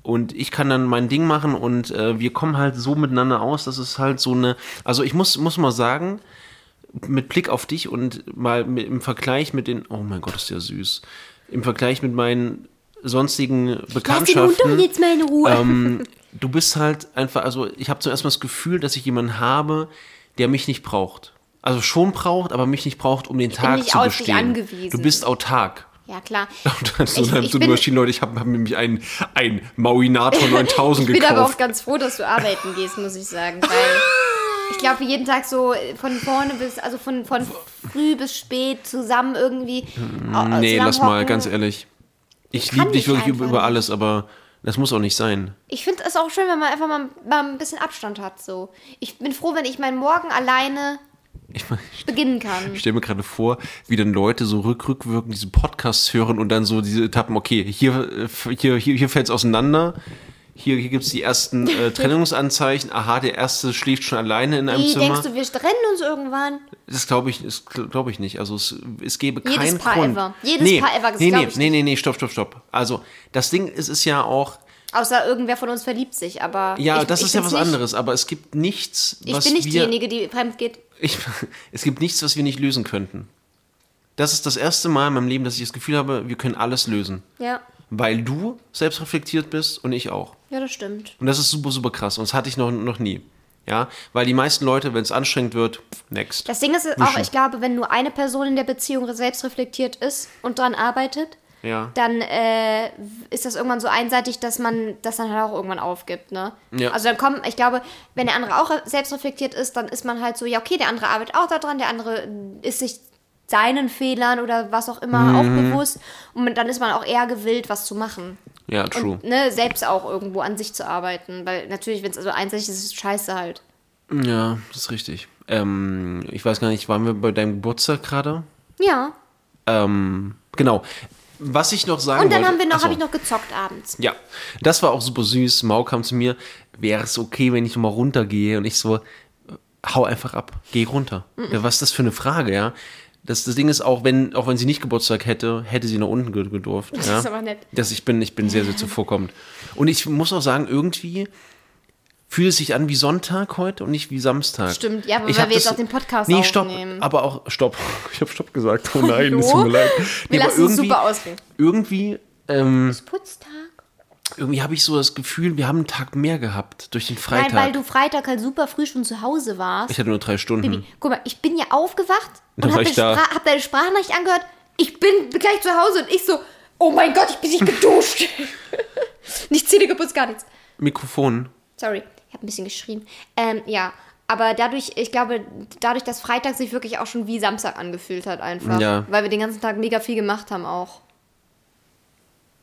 und ich kann dann mein Ding machen und äh, wir kommen halt so miteinander aus, dass es halt so eine, also ich muss, muss mal sagen, mit Blick auf dich und mal mit, im Vergleich mit den, oh mein Gott, ist der süß, im Vergleich mit meinen sonstigen Lass den Hund Bekanntschaften doch jetzt mal in Ruhe. ähm, du bist halt einfach, also ich habe zuerst mal das Gefühl, dass ich jemanden habe, der mich nicht braucht. Also schon braucht, aber mich nicht braucht, um den Tag nicht zu bestehen. angewiesen. Du bist autark. Ja, klar. Und dann so, Ich- dann ich so bin- Maschinen, Leute, ich habe hab nämlich einen, einen Mauinator 9000 Ich bin aber auch gekauft. ganz froh, dass du arbeiten gehst, muss ich sagen. Weil ich glaube, jeden Tag so von vorne bis, also von, von früh bis spät zusammen irgendwie. äh, nee, lass mal, ganz ehrlich. Ich liebe dich wirklich über, einfach über alles, aber das muss auch nicht sein. Ich finde es auch schön, wenn man einfach mal, mal ein bisschen Abstand hat. So. Ich bin froh, wenn ich meinen Morgen alleine Ich, mein, beginnen kann. ich stelle mir gerade vor, wie dann Leute so rück, rückwirkend diese Podcasts hören und dann so diese Etappen, okay, hier, äh, hier, hier, hier fällt es auseinander, hier, hier gibt es die ersten äh, Trennungsanzeichen. Aha, der erste schläft schon alleine in einem Wie Zimmer. denkst du, wir trennen uns irgendwann? Das glaube ich, das glaube ich nicht. Also es, es gäbe Jedes keinen Paar Grund. ever. Jedes nee, Paar ever, das nee, glaub nee, ich nee, nee, nee, stopp, stopp, stopp. Also das Ding ist, ist ja auch, Außer irgendwer von uns verliebt sich, aber. ja, ich, das ich ist ja was nicht. anderes. Aber es gibt nichts, Ich was bin nicht wir, diejenige, die fremd geht. Ich, es gibt nichts, was wir nicht lösen könnten. Das ist das erste Mal in meinem Leben, dass ich das Gefühl habe, wir können alles lösen. Ja. Weil du selbst reflektiert bist und ich auch. Ja, das stimmt. Und das ist super, super krass. Und das hatte ich noch, noch nie. Ja, weil die meisten Leute, wenn es anstrengend wird, next. Das Ding ist auch, Wischen. ich glaube, wenn nur eine Person in der Beziehung selbst reflektiert ist und dran arbeitet, Ja. dann äh, ist das irgendwann so einseitig, dass man das dann halt auch irgendwann aufgibt, ne? Ja. Also dann kommen, ich glaube, wenn der andere auch selbst reflektiert ist, dann ist man halt so, ja, okay, der andere arbeitet auch daran, der andere ist sich seinen Fehlern oder was auch immer Mhm. auch bewusst und dann ist man auch eher gewillt, was zu machen. Ja, true. Und ne, selbst auch irgendwo an sich zu arbeiten, weil natürlich, wenn es also einseitig ist, ist es scheiße halt. Ja, das ist richtig. Ähm, ich weiß gar nicht, waren wir bei deinem Geburtstag gerade? Ja. Ähm, genau. Was ich noch sagen Und dann wollte. haben wir noch, Achso. habe ich noch gezockt abends. Ja, das war auch super süß. Mau kam zu mir, wäre es okay, wenn ich mal runtergehe? Und ich so, hau einfach ab, geh runter. Ja, was ist das für eine Frage, ja? Das, das Ding ist, auch wenn, auch wenn sie nicht Geburtstag hätte, hätte sie nach unten ge- gedurft. Das ja? ist aber nett. Das, ich, bin, ich bin sehr, sehr zuvorkommend. Und ich muss auch sagen, irgendwie fühlt es sich an wie Sonntag heute und nicht wie Samstag. Stimmt, ja, aber Ich weil wir jetzt auch den Podcast Nee, stopp, aufnehmen. aber auch, stopp. Ich habe stopp gesagt. Oh nein, Hallo? es tut mir leid. Wir Nee, aber lassen es super ausreden. Irgendwie, ähm, Ist Putztag? irgendwie habe ich so das Gefühl, wir haben einen Tag mehr gehabt durch den Freitag. Nein, weil du Freitag halt super früh schon zu Hause warst. ich hatte nur drei Stunden. Bibi, guck mal, ich bin ja aufgewacht Dann und war hab, ich deine da. Hab deine Sprachnachricht angehört. Ich bin gleich zu Hause und ich so, oh mein Gott, ich bin nicht geduscht. nicht Zähne geputzt, gar nichts. Mikrofon. Sorry, habe ein bisschen geschrien. Ähm, ja, aber dadurch, ich glaube, dadurch, dass Freitag sich wirklich auch schon wie Samstag angefühlt hat einfach. Ja. Weil wir den ganzen Tag mega viel gemacht haben auch.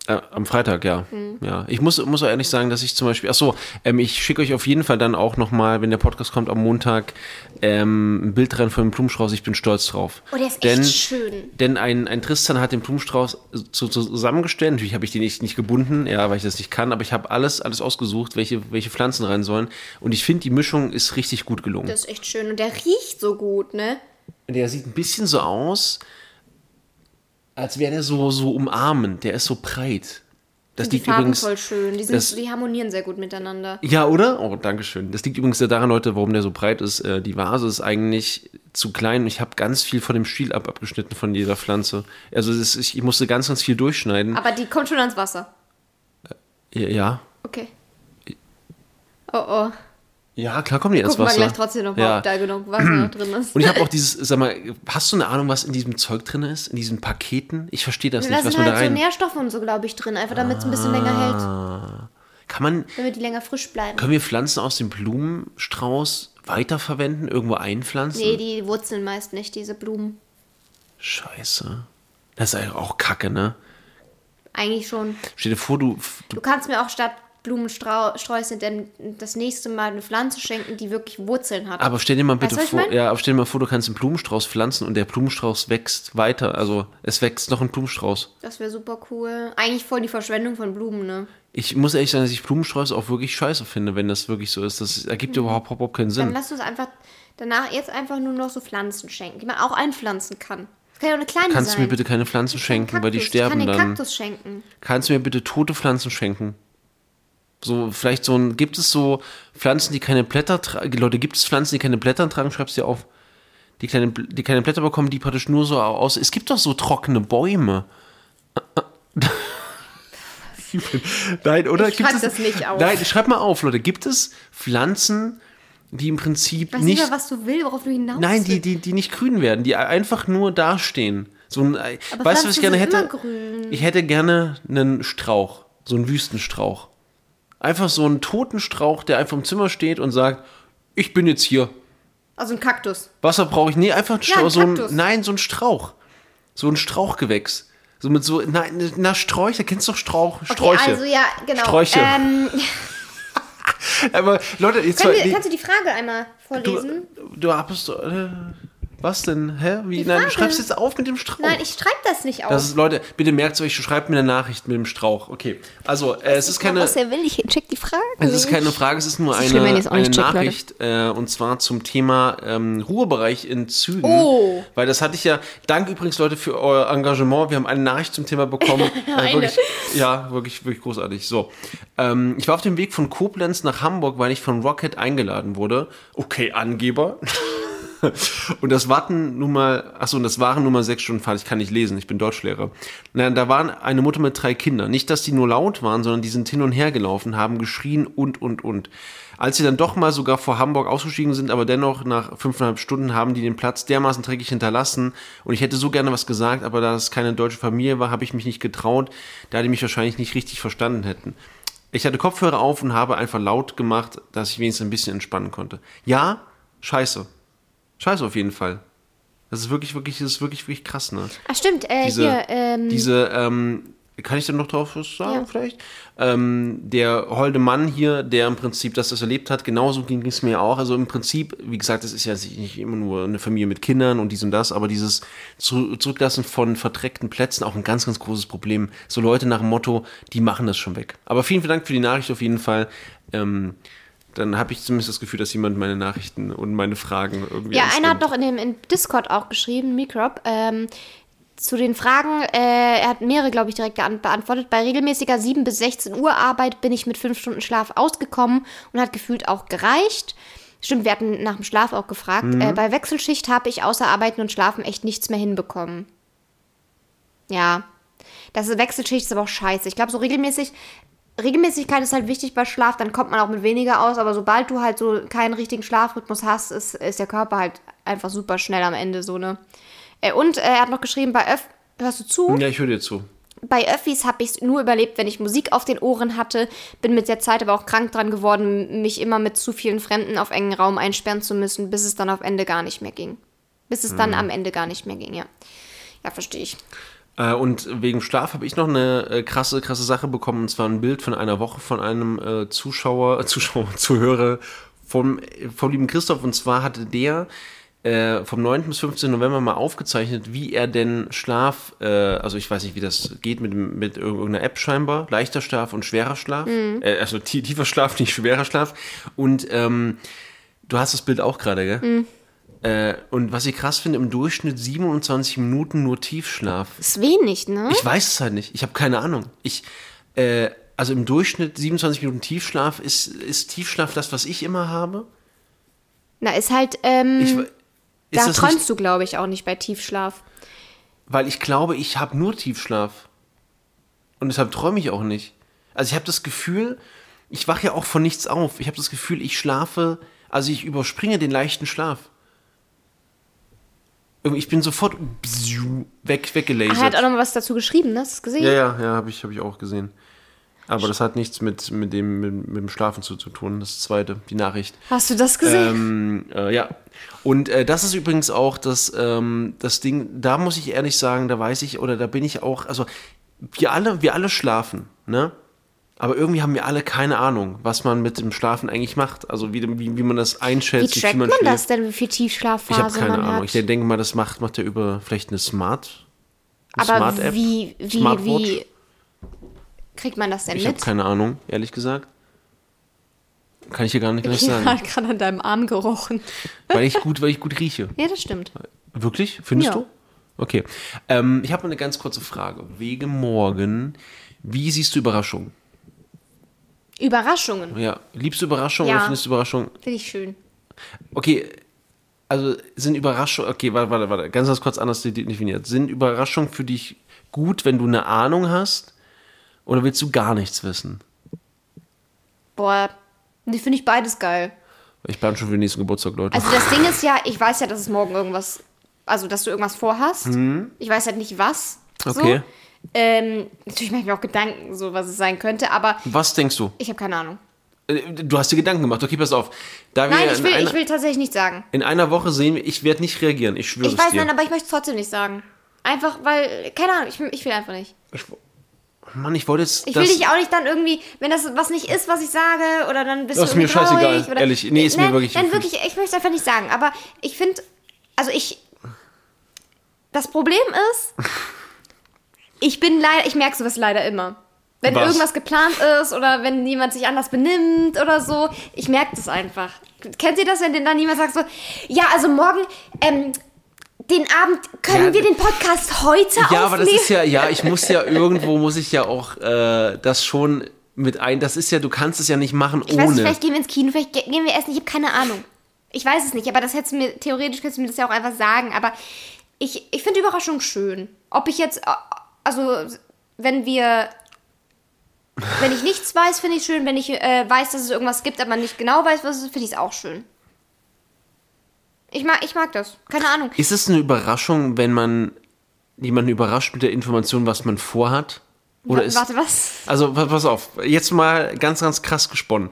Äh, am Freitag, ja. Mhm. ja. Ich muss, muss auch ehrlich sagen, dass ich zum Beispiel, ach so, ähm, ich schicke euch auf jeden Fall dann auch nochmal, wenn der Podcast kommt am Montag, ähm, ein Bild dran von dem Blumenstrauß. Ich bin stolz drauf. Oh, der ist denn, echt schön. Denn ein, ein Tristan hat den Blumenstrauß so, so zusammengestellt. Natürlich habe ich den nicht, nicht gebunden, ja, weil ich das nicht kann, aber ich habe alles, alles ausgesucht, welche, welche Pflanzen rein sollen. Und ich finde, die Mischung ist richtig gut gelungen. Das ist echt schön. Und der riecht so gut, ne? Der sieht ein bisschen so aus, als wäre der so, so umarmend. Der ist so breit. Das die liegt Farben übrigens. voll schön. Die, sind, das- die harmonieren sehr gut miteinander. Ja, oder? Oh, danke schön. Das liegt übrigens daran, Leute, warum der so breit ist. Äh, die Vase ist eigentlich zu klein und ich habe ganz viel von dem Stiel ab abgeschnitten von jeder Pflanze. Also ist, ich, ich musste ganz, ganz viel durchschneiden. Aber die kommt schon ans Wasser. Ja, ja. Okay. Oh oh. Ja, klar kommen die ins Gucken wir Wasser. gleich trotzdem noch ja. ob da genug Wasser drin ist. Und ich habe auch dieses, sag mal, hast du eine Ahnung, was in diesem Zeug drin ist? In diesen Paketen? Ich verstehe das da nicht, was sind man da halt so rein. Nährstoffe und so, glaube ich, drin. Einfach damit es ein bisschen länger hält. Kann man, Damit die länger frisch bleiben. können wir Pflanzen aus dem Blumenstrauß weiterverwenden, irgendwo einpflanzen? Nee, die wurzeln meist nicht, diese Blumen. Scheiße. Das ist eigentlich auch Kacke, ne? Eigentlich schon. Stell dir vor, du, du Du kannst mir auch statt Blumensträuße denn das nächste Mal eine Pflanze schenken, die wirklich Wurzeln hat. aber stell dir mal bitte Weißt vor, ja, aber stell dir mal vor, du kannst einen Blumenstrauß pflanzen und der Blumenstrauß wächst weiter. Also es wächst noch ein Blumenstrauß. Das wäre super cool. Eigentlich voll die Verschwendung von Blumen, ne? Ich muss ehrlich sagen, dass ich Blumensträuße auch wirklich scheiße finde, wenn das wirklich so ist. Das ergibt überhaupt, überhaupt keinen Mhm. Dann Sinn. lass uns einfach danach jetzt einfach nur noch so Pflanzen schenken, die man auch einpflanzen kann. Kann ja auch eine kleine Kannst sein. du mir bitte keine Pflanzen schenken, weil die Kaktus. sterben ich kann den dann. Kaktus schenken. Kannst du mir bitte tote Pflanzen schenken? So, vielleicht so ein, gibt es so Pflanzen, die keine Blätter tragen? Leute, gibt es Pflanzen, die keine Blätter tragen? Schreib's dir auf. Die keine, die keine Blätter bekommen, die praktisch nur so aus. Es gibt doch so trockene Bäume. Nein, oder? Ich schreib das nicht auf. Nein, schreib mal auf, Leute. Gibt es Pflanzen, die im Prinzip Ich weiß nicht. mehr, was du willst, worauf du hinaus Nein, die, die, die nicht grün werden, die einfach nur dastehen. So ein, Aber weißt du, was ich gerne hätte? Ich hätte gerne einen Strauch, so einen Wüstenstrauch. Einfach so einen toten Strauch, der einfach im Zimmer steht und sagt, ich bin jetzt hier. Also ein Kaktus. Wasser brauche ich. Nee, einfach ein Ja, ein so ein, nein, so ein Strauch. So ein Strauchgewächs. So mit so, nein, na, Sträucher, kennst du doch Strauch, Okay, Sträuche. also ja, genau. Sträuche. Ähm, Aber Leute, jetzt können wir, kannst du die Frage einmal du, vorlesen? du hast, äh, Was denn? Hä? Wie? Nein, du Frage. schreibst jetzt auf mit dem Strauch. Nein, ich schreibe das nicht auf. das ist, Leute, bitte merkt euch, schreibt mir eine Nachricht mit dem Strauch. Okay. Also, äh, es ist keine. was er will, ich check die Fragen. Es ist keine Frage, es ist nur eine, eine Leute. Nachricht äh, und zwar zum Thema ähm, Ruhebereich in Zügen. Oh. Weil das hatte ich ja, danke übrigens Leute für euer Engagement. Wir haben eine Nachricht zum Thema bekommen. äh, wirklich, ja, wirklich, wirklich großartig. So, ähm, ich war auf dem Weg von Koblenz nach Hamburg, weil ich von Rocket eingeladen wurde. Okay, Angeber. Und das warten nun mal, achso, und das waren nun mal sechs Stunden Fahrt. Ich kann nicht lesen, ich bin Deutschlehrer. Na, da waren eine Mutter mit drei Kindern. Nicht, dass die nur laut waren, sondern die sind hin und her gelaufen, haben geschrien und, und, und. Als sie dann doch mal sogar vor Hamburg ausgestiegen sind, aber dennoch nach fünfeinhalb Stunden haben die den Platz dermaßen dreckig hinterlassen. Und ich hätte so gerne was gesagt, aber da es keine deutsche Familie war, habe ich mich nicht getraut, da die mich wahrscheinlich nicht richtig verstanden hätten. Ich hatte Kopfhörer auf und habe einfach laut gemacht, dass ich wenigstens ein bisschen entspannen konnte. Ja, scheiße. Scheiße auf jeden Fall. Das ist wirklich, wirklich, das ist wirklich, wirklich krass, ne? Ach stimmt, äh, Diese, hier, ähm, diese, ähm, kann ich da noch drauf was sagen Ja. vielleicht? Ähm, der holde Mann hier, der im Prinzip das, das erlebt hat, genauso ging es mir auch. Also im Prinzip, wie gesagt, es ist ja nicht immer nur eine Familie mit Kindern und dies und das, aber dieses Zu Zurücklassen von verdreckten Plätzen auch ein ganz, ganz großes Problem. So Leute nach dem Motto, die machen das schon weg. Aber vielen, vielen Dank für die Nachricht auf jeden Fall. Ähm, dann habe ich zumindest das Gefühl, dass jemand meine Nachrichten und meine Fragen irgendwie. ja, einer hat noch in dem in Discord auch geschrieben, Microp, ähm, zu den Fragen, äh, er hat mehrere, glaube ich, direkt beantwortet. Bei regelmäßiger 7 bis 16 Uhr Arbeit bin ich mit 5 Stunden Schlaf ausgekommen und hat gefühlt auch gereicht. Stimmt, wir hatten nach dem Schlaf auch gefragt. Mhm. Äh, bei Wechselschicht habe ich außer Arbeiten und Schlafen echt nichts mehr hinbekommen. Ja. Das ist Wechselschicht ist aber auch scheiße. Ich glaube, so regelmäßig. Regelmäßigkeit ist halt wichtig bei Schlaf, dann kommt man auch mit weniger aus, aber sobald du halt so keinen richtigen Schlafrhythmus hast, ist, ist der Körper halt einfach super schnell am Ende so, ne? Äh, und äh, er hat noch geschrieben, bei Öff. Hörst du zu? Ja, ich höre dir zu. Bei Öffis habe ich es nur überlebt, wenn ich Musik auf den Ohren hatte. Bin mit der Zeit aber auch krank dran geworden, mich immer mit zu vielen Fremden auf engen Raum einsperren zu müssen, bis es dann auf Ende gar nicht mehr ging. Bis es dann am Ende gar nicht mehr ging, ja. Ja, verstehe ich. Äh, und wegen Schlaf habe ich noch eine äh, krasse, krasse Sache bekommen. Und zwar ein Bild von einer Woche von einem äh, Zuschauer, Zuschauer, Zuhörer vom, vom lieben Christoph. Und zwar hatte der äh, vom 9. bis 15. November mal aufgezeichnet, wie er denn Schlaf, äh, also ich weiß nicht, wie das geht mit, mit irgendeiner App scheinbar, leichter Schlaf und schwerer Schlaf. Äh, also tie- tiefer Schlaf, nicht schwerer Schlaf. Und ähm, du hast das Bild auch gerade, gell? Äh, und was ich krass finde, im Durchschnitt 27 Minuten nur Tiefschlaf. Ist wenig, ne? Ich weiß es halt nicht. Ich habe keine Ahnung. Ich, äh, also im Durchschnitt 27 Minuten Tiefschlaf. Ist, ist Tiefschlaf das, was ich immer habe? Na, ist halt, ähm, Ich, ist da träumst nicht, du, glaube ich, auch nicht bei Tiefschlaf. weil ich glaube, ich habe nur Tiefschlaf. Und deshalb träume ich auch nicht. Also ich habe das Gefühl, ich wache ja auch von nichts auf. Ich habe das Gefühl, ich schlafe, also ich überspringe den leichten Schlaf. Ich bin sofort weg, weggelasert. er hat auch noch mal was dazu geschrieben, ne? Hast du es gesehen? Ja, ja, ja, habe ich, hab ich auch gesehen. Aber das hat nichts mit, mit, dem, mit, mit dem Schlafen zu, zu tun. Das zweite, die Nachricht. Hast du das gesehen? Ähm, äh, ja. Und äh, das ist übrigens auch das, ähm, das Ding, da muss ich ehrlich sagen, da weiß ich, oder da bin ich auch, also wir alle, wir alle schlafen, ne? Aber irgendwie haben wir alle keine Ahnung, was man mit dem Schlafen eigentlich macht. Also wie, wie, wie man das wie einschätzt, trackt man schläft. das denn, wie viel Ich habe Tiefschlafphase keine man Ahnung. hat? Ich denke mal, das macht, macht er über vielleicht eine Smart, eine Aber Smart-App. wie, wie, Smartwatch? wie kriegt man das denn Ich habe mit? keine Ahnung, ehrlich gesagt. Kann ich dir gar nicht, Ich sagen. habe gerade an deinem Arm gerochen. weil ich gut, weil ich gut rieche. Ja, das stimmt. Wirklich? Findest Ja. du? Okay. Ähm, ich habe eine ganz kurze Frage. Wegen morgen, wie siehst du Überraschungen? Überraschungen. Ja, liebst du Überraschungen Ja. oder findest du Überraschungen? Finde ich schön. Okay, also sind Überraschungen, okay, warte, warte, warte, ganz, ganz kurz anders definiert. Sind Überraschungen für dich gut, wenn du eine Ahnung hast? Oder willst du gar nichts wissen? Boah, die finde ich beides geil. Ich plane schon für den nächsten Geburtstag, Leute. Also das Ding ist ja, ich weiß ja, dass es morgen irgendwas, also dass du irgendwas vorhast. Ich weiß halt nicht was. So. Ähm, natürlich mache ich mir auch Gedanken, so was es sein könnte, aber Was denkst du? ich habe keine Ahnung. Äh, Du hast dir Gedanken gemacht. Okay, pass auf. Da Nein, in ich will, einer, ich will tatsächlich nicht sagen. in einer Woche sehen wir, ich werde nicht reagieren. Ich schwöre Ich es weiß, dir. nein, aber ich möchte es trotzdem nicht sagen. Einfach, weil, keine Ahnung, ich, ich will einfach nicht. Ich, Mann, ich wollte jetzt. Ich will dich auch nicht dann irgendwie, wenn das was nicht ist, was ich sage, oder dann bist Das du ist mir scheißegal, oder, ehrlich. Nee, ist mir Nein, wirklich- Dann wirklich, ich möchte es einfach nicht sagen. Aber ich finde, also ich Das Problem ist, ich bin leider, ich merke sowas leider immer. Wenn Was? irgendwas geplant ist oder wenn jemand sich anders benimmt oder so, ich merke das einfach. Kennt ihr das, wenn dann jemand sagt so, ja, also morgen, ähm, den Abend können Ja, wir den Podcast heute Ja, aber das aufnehmen? ist ja, ja, ich muss ja irgendwo, muss ich ja auch äh, das schon mit ein, das ist ja, du kannst es ja nicht machen Ich weiß ohne. vielleicht gehen wir ins Kino, vielleicht ge- gehen wir essen, ich habe keine Ahnung. Ich weiß es nicht, aber das hättest du mir, theoretisch könntest du mir das ja auch einfach sagen, aber ich, ich finde Überraschung schön. Ob ich jetzt, also, wenn wir, wenn ich nichts weiß, finde ich schön, wenn ich äh, weiß, dass es irgendwas gibt, aber nicht genau weiß, was es ist, finde ich es auch schön. Ich mag, ich mag das, keine Ahnung. Ist es eine Überraschung, wenn man jemanden überrascht mit der Information, was man vorhat? Oder Wa- ist, Warte, was? Also, pa- pass auf, jetzt mal ganz, ganz krass gesponnen.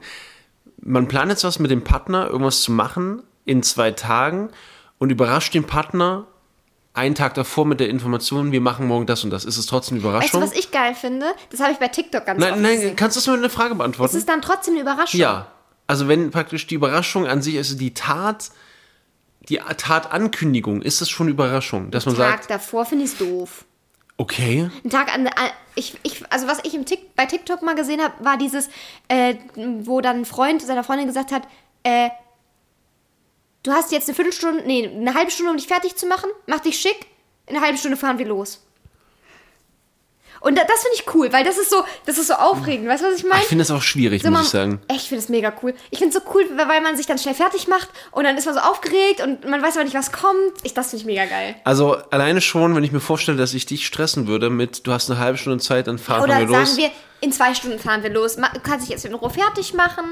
Man plant jetzt was mit dem Partner, irgendwas zu machen in zwei Tagen und überrascht den Partner einen Tag davor mit der Information, wir machen morgen das und das. Ist es trotzdem eine Weißt du, Überraschung? was ich geil finde? Das habe ich bei TikTok ganz nein, oft nein, gesehen. kannst du das mal eine Frage Es beantworten? ist dann trotzdem eine Überraschung. Ja. Also wenn praktisch die Überraschung an sich, also die Tat, die Tatankündigung, ist es schon Überraschung, dass man Tag sagt, davor finde ich es doof. okay, Ein Tag an, an- ich, ich, also was ich im Tik, bei TikTok mal gesehen habe, war dieses, äh, wo dann ein Freund seiner Freundin gesagt hat, äh, du hast jetzt eine Viertelstunde, nee, eine halbe Stunde, um dich fertig zu machen, mach dich schick, in einer halben Stunde fahren wir los. Und da, das finde ich cool, weil das ist so, das ist so aufregend, weißt du, was ich meine? ich finde das auch schwierig, So, muss man- ich sagen. Ich finde es mega cool. Ich finde es so cool, weil man sich dann schnell fertig macht und dann ist man so aufgeregt und man weiß aber nicht, was kommt. Ich, das finde ich mega geil. Also alleine schon, wenn ich mir vorstelle, dass ich dich stressen würde mit, du hast eine halbe Stunde Zeit, dann fahren Oder wir sagen los. wir, in zwei Stunden fahren wir los. Du kannst dich jetzt in Ruhe fertig machen.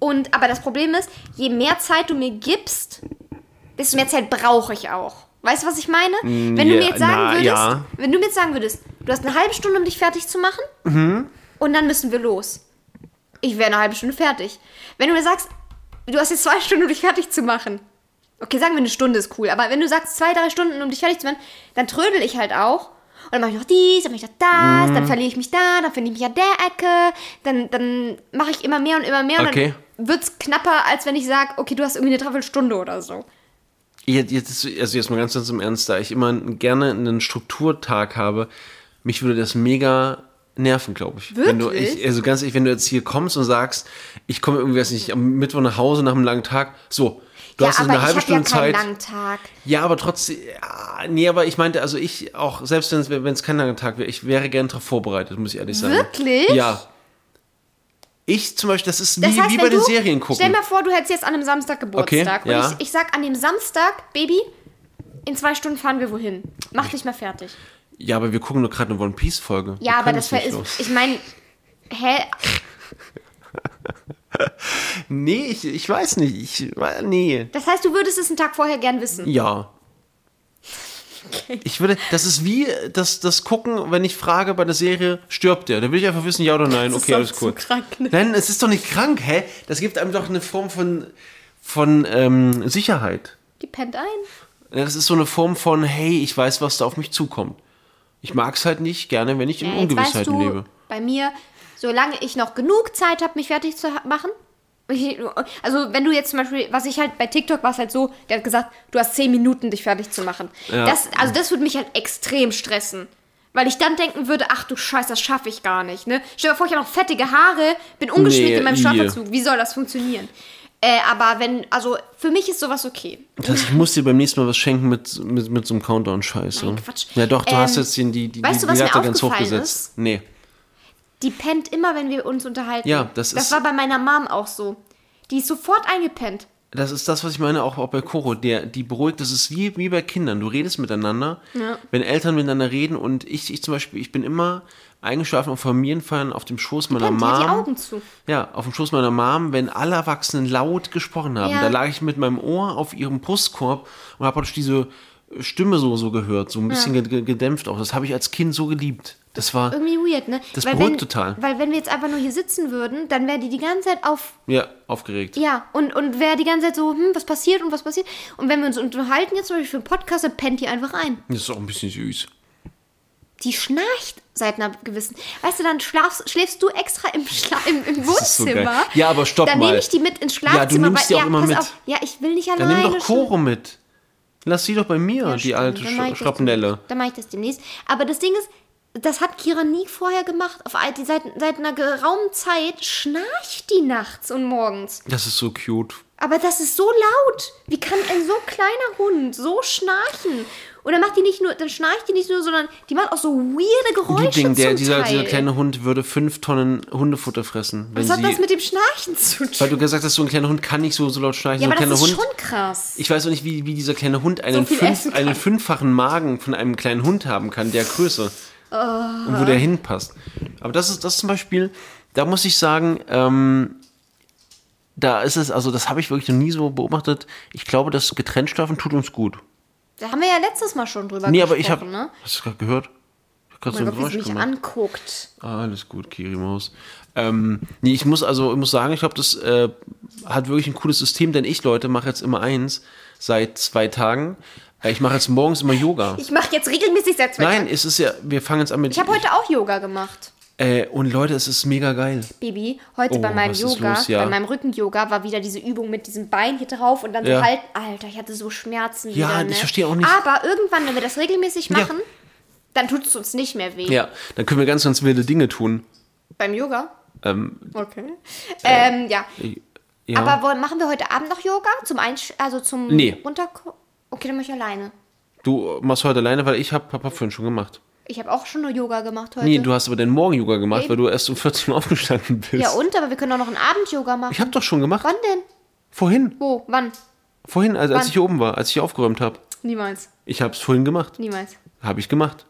Und, aber das Problem ist, je mehr Zeit du mir gibst, desto mehr Zeit brauche ich auch. Weißt du, was ich meine? Wenn du mir jetzt sagen na, würdest, ja. wenn du mir jetzt sagen würdest, du hast eine halbe Stunde, um dich fertig zu machen, Mhm. und dann müssen wir los. Ich wäre eine halbe Stunde fertig. Wenn du mir sagst, du hast jetzt zwei Stunden, um dich fertig zu machen. Okay, sagen wir eine Stunde ist cool, aber wenn du sagst zwei, drei Stunden, um dich fertig zu machen, dann trödel ich halt auch. Und dann mache ich noch dies, dann mache ich noch das, Mhm. dann verliere ich mich da, dann finde ich mich an der Ecke, dann, dann mache ich immer mehr und immer mehr Okay. und dann wird es knapper, als wenn ich sage, okay, du hast irgendwie eine Dreiviertelstunde oder so. Jetzt, jetzt, also jetzt mal ganz, ganz im Ernst, da ich immer gerne einen Strukturtag habe, mich würde das mega nerven, glaube ich. Wenn du, Wirklich? ich. Also ganz ehrlich, wenn du jetzt hier kommst und sagst, ich komme irgendwie, weiß nicht, am Mittwoch nach Hause nach einem langen Tag, so, du ja, hast jetzt aber eine halbe ich ja Stunde keinen Zeit. langen Tag. Ja, aber trotzdem, ja, nee, aber ich meinte, also ich auch, selbst wenn es kein langer Tag wäre, ich wäre gern darauf vorbereitet, muss ich ehrlich sagen. Wirklich? Ja. Ich zum Beispiel, das ist wie, Das heißt, wie bei den du, Serien gucken. Stell dir mal vor, du hättest jetzt an einem Samstag Geburtstag. Okay, ja. Und ich, ich sag an dem Samstag, Baby, in zwei Stunden fahren wir wohin. Mach dich mal fertig. ja, aber wir gucken nur gerade eine One Piece Folge. Ja, aber das ist. los. Ich meine, hä? Nee, ich, ich weiß nicht. Ich, nee. Das heißt, du würdest es einen Tag vorher gern wissen. Ja. Ich würde, das ist wie das, das Gucken, wenn ich frage bei der Serie, stirbt der? Da will ich einfach wissen, ja oder nein. Das ist okay, doch alles cool. krank, ne? Nein, es ist doch nicht krank, hä? Das gibt einem doch eine Form von, von ähm, Sicherheit. Die pennt ein. Das ist so eine Form von, hey, ich weiß, was da auf mich zukommt. Ich mag es halt nicht gerne, wenn ich in Ja, weißt Ungewissheiten du, lebe. bei mir, solange ich noch genug Zeit habe, mich fertig zu machen. Ich, also wenn du jetzt zum Beispiel, was ich halt bei TikTok war es halt so, der hat gesagt, du hast 10 Minuten, dich fertig zu machen. Ja. Das, also das würde mich halt extrem stressen. Weil ich dann denken würde, ach du Scheiß, das schaffe ich gar nicht. Ne? Stell dir vor, ich habe noch fettige Haare, bin ungeschminkt Nee, in meinem. Schlafanzug. Wie soll das funktionieren? Äh, aber wenn, also für mich ist sowas okay. Das ich muss dir beim nächsten Mal was schenken mit, mit, mit so einem Countdown-Scheiß. Quatsch. Ja doch, du Ähm, hast jetzt den, die, die, weißt die, du, was die Latte ganz hochgesetzt. ist? Nee. Die pennt immer, wenn wir uns unterhalten. Ja, das Das ist- war bei meiner Mom auch so. Die ist sofort eingepennt. Das ist das, was ich meine, auch, auch bei Koro. Der, die beruhigt, das ist wie, wie bei Kindern. Du redest miteinander. Ja. Wenn Eltern miteinander reden und ich, ich zum Beispiel, ich bin immer eingeschlafen auf Familienfeiern auf dem Schoß meiner Pennt, die Mom. Augen zu. Ja, auf dem Schoß meiner Mom, wenn alle Erwachsenen laut gesprochen haben. Ja. Da lag ich mit meinem Ohr auf ihrem Brustkorb und habe praktisch diese Stimme so, so gehört, so ein bisschen ge- gedämpft auch. Das habe ich als Kind so geliebt. Das war, Irgendwie weird, ne? Das weil beruhigt wenn, total. Weil wenn wir jetzt einfach nur hier sitzen würden, dann wäre die die ganze Zeit auf, ja, aufgeregt. ja, und, und wäre die ganze Zeit so, hm, was passiert und was passiert. Und wenn wir uns unterhalten jetzt zum Beispiel für einen Podcast, dann pennt die einfach ein. Das ist auch ein bisschen süß. Die schnarcht seit einer gewissen. Weißt du, dann schlafst, schläfst du extra im, Schla im, im so Wohnzimmer. geil. Ja, aber stopp Dann mal. nehme ich die mit ins Schlafzimmer. Ja, du nimmst weil, die auch immer mit. Auf, ja, ich will nicht Dann alleine. nimm doch Koro mit. Lass sie doch bei mir, die stimmt. alte Dann Sch Schrapnelle. Dann mache ich das demnächst. Aber das Ding ist, das hat Kira nie vorher gemacht. Auf, die- seit, seit einer geraumen Zeit schnarcht die nachts und morgens. Das ist so cute. Aber das ist so laut. Wie kann ein so kleiner Hund so schnarchen? Und dann macht die nicht nur, dann schnarcht die nicht nur, sondern die macht auch so weirde Geräusche Die Ding, der, zum dieser, Teil. dieser kleine Hund würde fünf Tonnen Hundefutter fressen. Wenn Was hat das mit dem Schnarchen zu tun? weil du gesagt hast, so ein kleiner Hund kann nicht so, so laut schnarchen. ja, so aber ein das ist Hund. schon krass. Ich weiß auch nicht, wie, wie dieser kleine Hund einen, viel fünf, einen fünffachen Magen von einem kleinen Hund haben kann, der Größe. Und wo der hinpasst. Aber das ist das zum Beispiel, da muss ich sagen, ähm, da ist es, also das habe ich wirklich noch nie so beobachtet. Ich glaube, das getrennt schlafen tut uns gut. Da haben wir ja letztes Mal schon drüber Nee, gesprochen, aber ich habe. ne? Hast du gerade gehört? Ich habe gerade so wie sie mich gemacht. anguckt. Ah, alles gut, Kirimaus. Ähm, nee, ich muss also, ich muss sagen, ich glaube, das äh, hat wirklich ein cooles System, denn ich, Leute, mache jetzt immer eins seit zwei Tagen. Äh, ich mache jetzt morgens immer Yoga. Ich mache jetzt regelmäßig zwei Nein, es ist ja, wir fangen jetzt an mit. Ich habe heute auch Yoga gemacht. Äh, und Leute, es ist mega geil. Baby, heute Oh, bei meinem Yoga, los? Ja. bei meinem Rücken-Yoga war wieder diese Übung mit diesem Bein hier drauf und dann Ja. so halt, Alter, ich hatte so Schmerzen Ja, wieder, ich ne? verstehe auch nicht. Aber irgendwann, wenn wir das regelmäßig Ja. machen, dann tut es uns nicht mehr weh. Ja, dann können wir ganz, ganz wilde Dinge tun. Beim Yoga? Ähm, Okay. ähm, ja. ja. Aber wollen, machen wir heute Abend noch Yoga? Zum Einsch also zum Nee. Runterko Okay, dann mach ich alleine. du machst heute alleine, weil ich habe hab, hab vorhin schon gemacht. Ich habe auch schon nur Yoga gemacht heute. Nee, du hast aber den Morgen-Yoga gemacht, Eben. weil du erst um 14 Uhr aufgestanden bist. ja und? Aber wir können auch noch einen Abend-Yoga machen. Ich habe doch schon gemacht. Wann denn? Vorhin. Wo? Wann? Vorhin, also als Wann? ich hier oben war, als ich hier aufgeräumt habe. Niemals. Ich habe es vorhin gemacht. Niemals. Habe ich gemacht.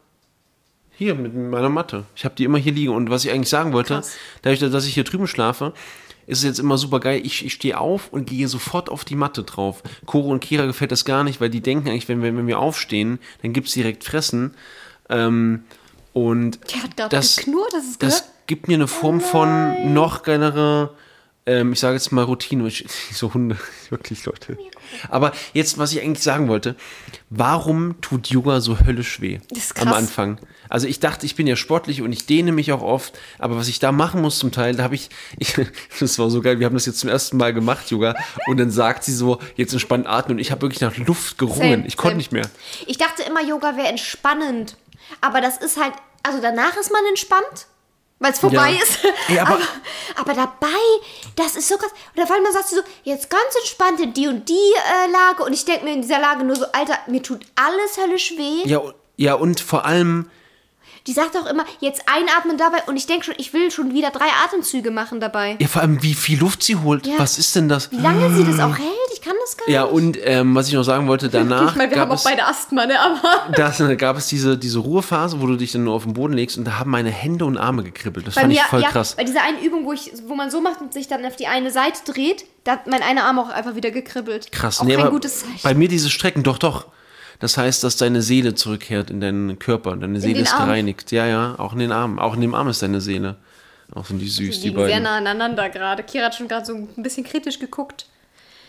Hier mit meiner Matte. Ich habe die immer hier liegen. Und was ich eigentlich sagen wollte, Krass. dadurch, dass ich hier drüben schlafe, ist es jetzt immer super geil. Ich, ich stehe auf und gehe sofort auf die Matte drauf. Coro und Kira gefällt das gar nicht, weil die denken eigentlich, wenn wir, wenn wir aufstehen, dann gibt's direkt Fressen. Ähm, und gerade das, geknurrt, das ist das gibt mir eine Form von noch geilere, ähm, ich sage jetzt mal Routine. Ich, so Hunde, wirklich Leute. Aber jetzt, was ich eigentlich sagen wollte, warum tut Yoga so höllisch weh am. Anfang? Also ich dachte, ich bin ja sportlich und ich dehne mich auch oft, aber was ich da machen muss zum Teil, da habe ich, ich, das war so geil, wir haben das jetzt zum ersten Mal gemacht, Yoga, und dann sagt sie so, jetzt entspannt atmen und ich habe wirklich nach Luft gerungen, Same, ich konnte nicht mehr. Ich dachte immer, Yoga wäre entspannend. Aber das ist halt, also danach ist man entspannt, weil es vorbei Ja. ist. Ey, aber- aber, aber dabei, das ist so krass. Und auf einmal sagt sie so, jetzt ganz entspannt in die und die äh, Lage. Und ich denke mir in dieser Lage nur so, Alter, mir tut alles höllisch weh. Ja, ja und vor allem, Die sagt auch immer, jetzt einatmen dabei. Und ich denke schon, ich will schon wieder drei Atemzüge machen dabei. ja, vor allem, wie viel Luft sie holt, Ja. was ist denn das? Wie lange sie das auch hält, ich kann das gar Ja, nicht. und ähm, was ich noch sagen wollte, danach ich meine, wir gab haben auch es, beide Asthma, ne? Aber das, äh, gab es diese, diese Ruhephase, wo du dich dann nur auf den Boden legst und da haben meine Hände und Arme gekribbelt. Das bei fand mir, ich voll ja, krass. bei dieser einen Übung, wo, ich, wo man so macht und sich dann auf die eine Seite dreht, da hat mein einer Arm auch einfach wieder gekribbelt. Krass, Auch nee, kein gutes Zeichen. bei mir diese Strecken, doch, doch. Das heißt, dass deine Seele zurückkehrt in deinen Körper. Deine Seele ist Arm. gereinigt. Ja, ja, auch in den Armen. Auch in dem Arm ist deine Seele. Auch sind die süß, die Die liegen sehr beiden. nah aneinander gerade. Kira hat schon gerade so ein bisschen kritisch geguckt.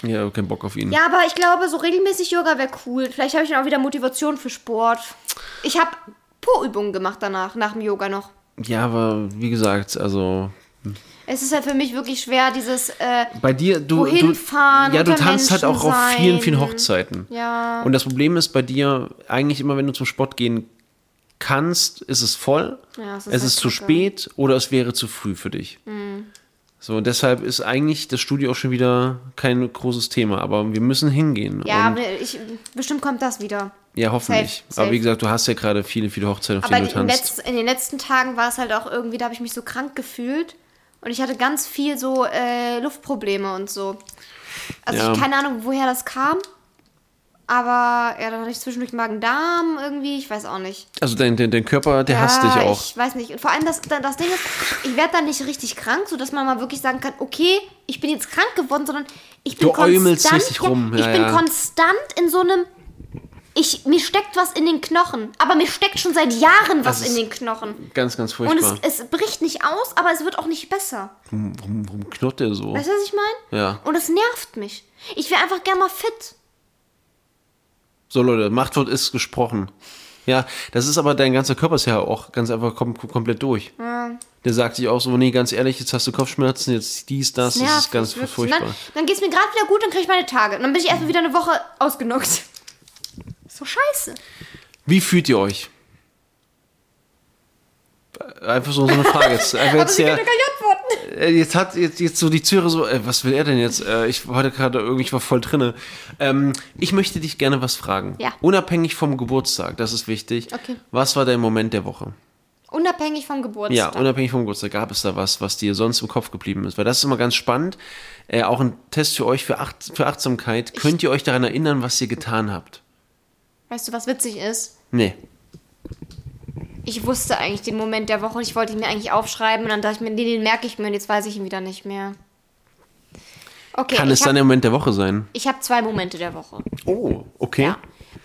Ja, kein Bock auf ihn. Ja, aber ich glaube, so regelmäßig Yoga wäre cool. Vielleicht habe ich dann auch wieder Motivation für Sport. Ich habe Po-Übungen gemacht danach, nach dem Yoga noch. Ja, aber wie gesagt, also Es ist halt für mich wirklich schwer, dieses äh, bei dir, du, Wohin du fahren, ja, du tanzt halt auch Menschen auf vielen, vielen sein. Hochzeiten. Ja. Und das Problem ist bei dir, eigentlich immer, wenn du zum Sport gehen kannst, ist es voll. Ja, es es ist halt ist zu spät oder es wäre zu früh für dich. Mhm. So, und deshalb ist eigentlich das Studio auch schon wieder kein großes Thema, aber wir müssen hingehen. ja, ich, bestimmt kommt das wieder. ja hoffentlich. safe, Aber wie safe. gesagt, du hast ja gerade viele, viele Hochzeiten, auf Aber denen du tanzt. letz, in den letzten Tagen war es halt auch irgendwie, da habe ich mich so krank gefühlt. Und ich hatte ganz viel so äh, Luftprobleme und so. Also Ja. ich keine Ahnung, woher das kam. Aber ja, dann hatte ich zwischendurch Magen-Darm irgendwie, ich weiß auch nicht. Also dein, dein, dein Körper, der ja, hasst dich auch. Ich weiß nicht. Und vor allem das, das Ding ist, ich werde dann nicht richtig krank, sodass man mal wirklich sagen kann, okay, ich bin jetzt krank geworden, sondern ich bin Du konstant. richtig rum, ich ja, bin ja. konstant in so einem. Ich, mir steckt was in den Knochen. Aber mir steckt schon seit Jahren was Das in den Knochen. Ganz, ganz Und furchtbar. es, es bricht nicht aus, aber es wird auch nicht besser. warum, warum, warum knurrt der so? Weißt du, was ich meine? Ja. Und es nervt mich. Ich wäre einfach gern mal fit. So Leute, Machtwort ist gesprochen. Ja, das ist aber, dein ganzer Körper ist ja auch ganz einfach kom komplett durch. Der sagt sich auch so, nee, ganz ehrlich, jetzt hast du Kopfschmerzen, jetzt dies, das, das nervt ist ganz wirklich. furchtbar. Und Dann, dann geht es mir gerade wieder gut, dann kriege ich meine Tage. Und dann bin ich erstmal wieder eine Woche ausgenockt. Scheiße. Wie fühlt ihr euch? Einfach so, so eine Frage. Jetzt, einfach Aber jetzt, der, äh, jetzt hat jetzt, jetzt so die Züre so, äh, was will er denn jetzt? Äh, ich war heute gerade irgendwie, ich war voll drinne. Ähm, ich möchte dich gerne was fragen. Ja. Unabhängig vom Geburtstag, das ist wichtig. Okay. Was war dein Moment der Woche? Unabhängig vom Geburtstag. Ja, unabhängig vom Geburtstag, gab es da was, was dir sonst im Kopf geblieben ist? Weil das ist immer ganz spannend. Äh, auch ein Test für euch für, Acht, für Achtsamkeit. Könnt ihr euch daran erinnern, was ihr getan habt? Weißt du, was witzig ist? Nee. Ich wusste eigentlich den Moment der Woche und ich wollte ihn mir eigentlich aufschreiben und dann dachte ich mir, nee, den merke ich mir und jetzt weiß ich ihn wieder nicht mehr. Okay, Kann es ich dann habe der Moment der Woche sein? hab zwei Momente der Woche. Oh, okay. Ja.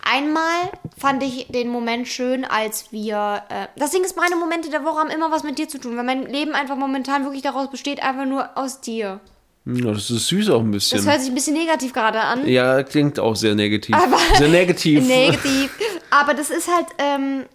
Einmal fand ich den Moment schön, als wir. Äh, das Ding ist, meine Momente der Woche haben immer was mit dir zu tun, weil mein Leben einfach momentan wirklich daraus besteht, einfach nur aus dir. Ja, das ist süß auch ein Das bisschen. hört sich ein bisschen negativ gerade an. Ja, klingt auch sehr negativ. Aber- sehr negativ. Negativ. Aber das ist halt, ähm,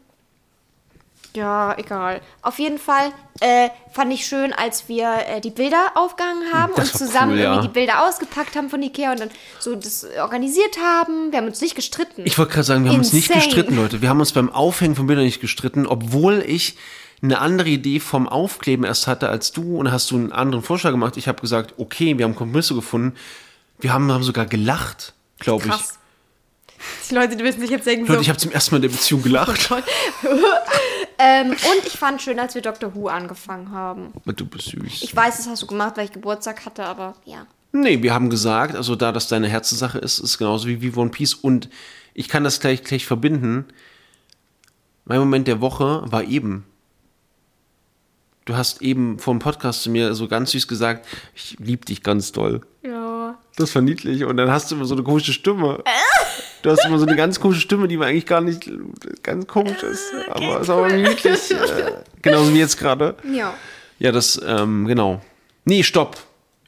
ja, egal. Auf jeden Fall äh, fand ich schön, als wir äh, die Bilder aufgehangen haben Das und zusammen cool, ja. irgendwie die Bilder ausgepackt haben von Ikea und dann so das organisiert haben. Wir haben uns nicht gestritten. Ich wollte gerade sagen, wir haben uns nicht Insane. gestritten, Leute. Wir haben uns beim Aufhängen von Bildern nicht gestritten, obwohl ich eine andere Idee vom Aufkleben erst hatte als du und hast du einen anderen Vorschlag gemacht. Ich habe gesagt, okay, wir haben Kompromisse gefunden. Wir haben, haben sogar gelacht, glaube ich. Die Leute die müssen sich jetzt denken, Leute, so, ich habe zum ersten Mal in der Beziehung gelacht. ähm, und ich fand schön, als wir Doctor Who angefangen haben. Du bist süß. Ich weiß, das hast du gemacht, weil ich Geburtstag hatte, aber ja. Nee, wir haben gesagt, also da das deine Herzenssache ist, ist genauso wie, wie One Piece. Und ich kann das gleich, gleich verbinden. Mein Moment der Woche war eben. Du hast eben vor dem Podcast zu mir so ganz süß gesagt, ich lieb dich ganz doll. Ja. Das war niedlich. Und dann hast du immer so eine komische Stimme. Du hast immer so eine ganz komische Stimme, die man eigentlich gar nicht ganz komisch ist. Aber ist aber niedlich. Äh, genauso wie jetzt gerade. Ja. Ja, das, ähm, genau. Nee, stopp.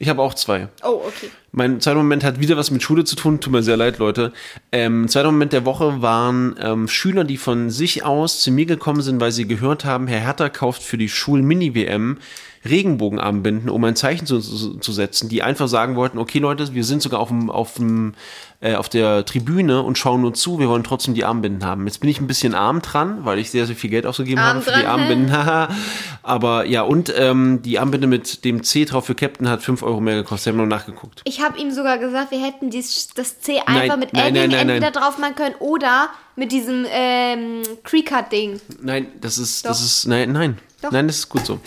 Ich habe auch zwei. Oh, okay. Mein zweiter Moment hat wieder was mit Schule zu tun. Tut mir sehr leid, Leute. Ähm, zweiter Moment der Woche waren ähm, Schüler, die von sich aus zu mir gekommen sind, weil sie gehört haben, Herr Hertha kauft für die Schul-Mini-WM Regenbogenarmbinden, um ein Zeichen zu, zu, setzen, die einfach sagen wollten, okay Leute, wir sind sogar auf dem, auf dem, äh, auf der Tribüne und schauen nur zu, wir wollen trotzdem die Armbinden haben. Jetzt bin ich ein bisschen arm dran, weil ich sehr, sehr viel Geld ausgegeben Arm habe für die? Armbinden. Aber ja, und ähm, die Armbinde mit dem C drauf für Captain hat 5 Euro mehr gekostet. Ich habe noch nachgeguckt. Ich habe ihm sogar gesagt, wir hätten dies, das C einfach Nein, mit nein, Edding nein, entweder drauf machen können oder mit diesem ähm, Creecut-Ding. Nein, das ist, das Doch. ist, nein, nein. Doch. Nein, das ist gut so.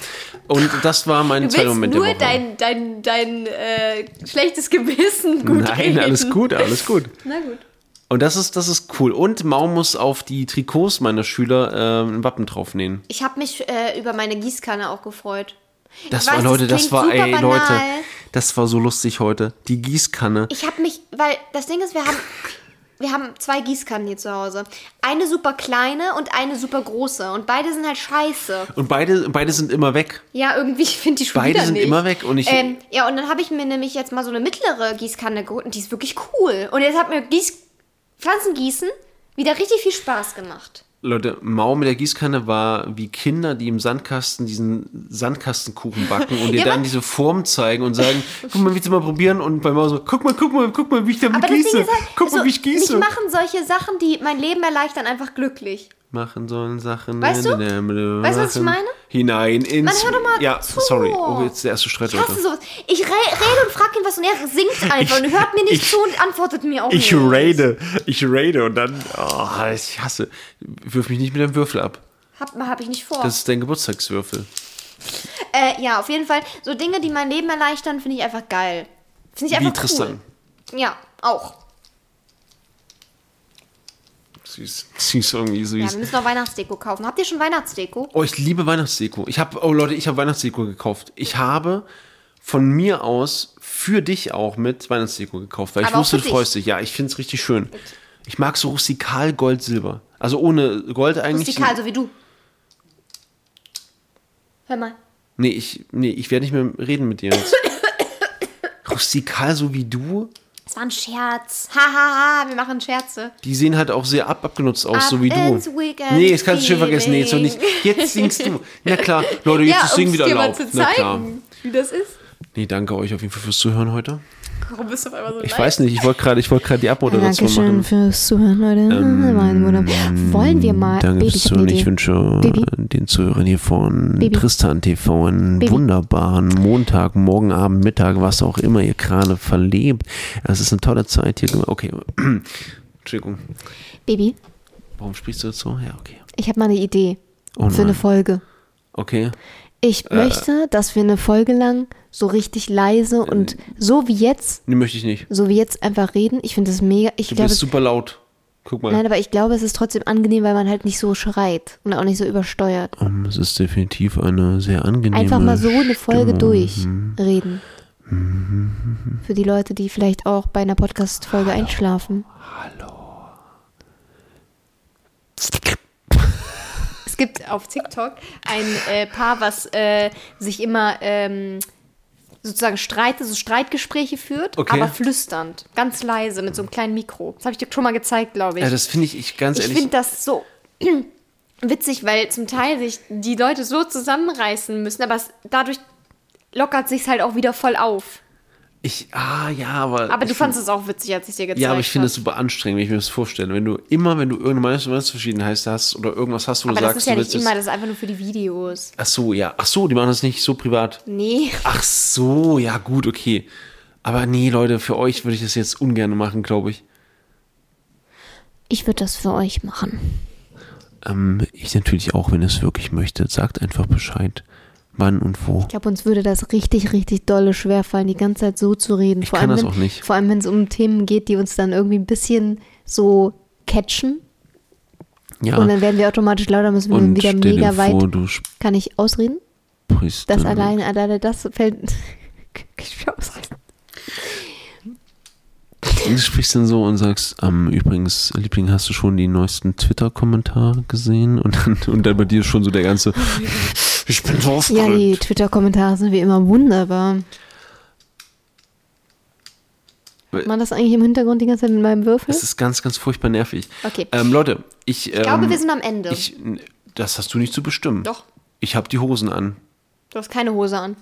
Und das war mein zweiter Moment nur der Woche. dein, dein, dein äh, schlechtes Gewissen gut Nein, reden. alles gut, alles gut. Na gut. Und das ist, das ist cool. Und Mau muss auf die Trikots meiner Schüler äh, ein Wappen draufnähen. Ich habe mich äh, über meine Gießkanne auch gefreut. Das Ich war, weiß, Leute, das klingt war, ey, banal. Leute, das war so lustig heute. Die Gießkanne. Ich habe mich, weil das Ding ist, wir haben, wir haben zwei Gießkannen hier zu Hause. Eine super kleine und eine super große. Und beide sind halt scheiße. Und beide, beide sind immer weg. Ja, irgendwie, ich finde die schon Beide sind nicht. immer weg und ich- Ähm, ja, und dann habe ich mir nämlich jetzt mal so eine mittlere Gießkanne geholt und die ist wirklich cool. Und jetzt hat mir Gieß Pflanzengießen wieder richtig viel Spaß gemacht. Leute, Mau mit der Gießkanne war wie Kinder, die im Sandkasten diesen Sandkastenkuchen backen und dir Ja, dann diese Form zeigen und sagen, guck mal, willst du mal probieren? Und bei Mau so, guck mal, guck mal, guck mal, wie ich damit gieße. Ist halt, guck mal, so, wie ich gieße. mich machen solche Sachen, die mein Leben erleichtern, einfach glücklich. Machen sollen Sachen. Weißt du? Weißt Weißt du, was ich meine? Hinein ins. Mann, hör doch mal Ja, zu. sorry. Oh, jetzt der erste Streit, Ich hasse sowas. Ich re rede und frage ihn was und er singt einfach und hört mir nicht ich- zu und antwortet mir auch Ich nicht. raide, ich raide und dann, oh, ich hasse. Wirf mich nicht mit dem Würfel ab. Hab, hab ich nicht vor. Das ist dein Geburtstagswürfel. Äh, ja, auf jeden Fall. So Dinge, die mein Leben erleichtern, finde ich einfach geil. Finde ich Wie einfach Tristan. cool. Ja, auch. Süß. Süß irgendwie, Ja, süß. wir müssen noch Weihnachtsdeko kaufen. Habt ihr schon Weihnachtsdeko? Oh, ich liebe Weihnachtsdeko. Ich habe, oh Leute, ich habe Weihnachtsdeko gekauft. Ich habe von mir aus für dich auch mit Weihnachtsdeko gekauft, weil ich Aber auch wusste, du freust dich. Ja, ich finde es richtig schön. Ich mag so rustikal Gold, Silber. Also ohne Gold eigentlich. Rustikal, so wie du. Hör mal. Nee, ich, nee, ich werde nicht mehr reden mit dir jetzt. rustikal so wie du, Das war ein Scherz. Hahaha, wir machen Scherze. die sehen halt auch sehr ab abgenutzt aus, Ab so wie du. ins Weekend Nee, das kannst du schön vergessen. Nee, so nicht. feeling. Jetzt singst du. Na klar, Leute, jetzt ist Singen wieder dir mal erlaubt. Na klar. zeigen, wie das ist. Nee, danke euch auf jeden Fall fürs Zuhören heute. Warum bist du auf einmal so Ich weiß nicht, ich wollte gerade wollt die Abmoderation Dankeschön machen. fürs Zuhören, Leute. Wunder- Wollen wir mal. Danke fürs Zuhören. Ich wünsche Baby. den Zuhörern hier von Baby. Tristan TV einen Baby. wunderbaren Montag, Morgen, Abend, Mittag, was auch immer ihr gerade verlebt. Es ist eine tolle Zeit hier. Okay, Entschuldigung. Baby, Warum sprichst du jetzt so? Ja, okay. ich habe mal eine Idee Oh für eine. Folge. Okay. Ich Äh. möchte, dass wir eine Folge lang so richtig leise und so wie jetzt, Nee, möchte ich nicht. so wie jetzt einfach reden. Ich finde das mega. Ich Du glaube, bist super laut. Guck mal. nein, aber ich glaube, es ist trotzdem angenehm, weil man halt nicht so schreit und auch nicht so übersteuert. Um, es ist definitiv eine sehr angenehme Einfach mal so eine Folge Stimmung. durchreden. Für die Leute, die vielleicht auch bei einer Podcast-Folge einschlafen. Es gibt auf TikTok ein äh, Paar, was äh, sich immer ähm, sozusagen Streit, so Streitgespräche führt, Okay. aber flüsternd, ganz leise mit so einem kleinen Mikro. Das habe ich dir schon mal gezeigt, glaube ich. Ja, das finde ich, ich ganz ich ehrlich. finde das so witzig, weil zum Teil sich die Leute so zusammenreißen müssen, aber es, dadurch lockert sich halt auch wieder voll auf. Ich, ah, ja, aber. Aber du fandest es auch witzig, als ich dir gezeigt habe. Ja, aber ich finde es super anstrengend, wenn ich mir das vorstelle. Wenn du immer, wenn du irgendeine Meinungsverschiedenheit hast oder irgendwas hast, wo Aber du das sagst, ist ja du nicht willst immer, es. das ist einfach nur für die Videos. Ach so, ja. Ach so, die machen das nicht so privat. Nee. Ach so, ja, gut, okay. Aber nee, Leute, für euch würde ich das jetzt ungern machen, glaube ich. Ich würde das für euch machen. Ähm, ich natürlich auch, wenn ihr es wirklich möchtet. Sagt einfach Bescheid. Wann und wo. Ich glaube, uns würde das richtig, richtig dolle schwerfallen, die ganze Zeit so zu reden. Ich vor kann allem, das wenn, auch nicht. Vor allem, wenn es um Themen geht, die uns dann irgendwie ein bisschen so catchen. Ja. Und dann werden wir automatisch lauter, müssen wir und wieder mega weit. vor, du Kann ich ausreden? sprichst. Das alleine, alleine das fällt. Ich ausreden. Du sprichst dann so und sagst, ähm, übrigens, Liebling, hast du schon die neuesten Twitter-Kommentare gesehen? Und dann, und dann bei dir schon so der ganze, ich bin so Ja, aufgeregt. die Twitter-Kommentare sind wie immer wunderbar. Hört man das eigentlich im Hintergrund die ganze Zeit mit meinem Würfel? Es ist ganz, ganz furchtbar nervig. Okay. Ähm, Leute, ich, ähm, Ich glaube, wir sind am Ende. Ich, das hast du nicht zu bestimmen. Doch. Ich habe die Hosen an. Du hast keine Hose an.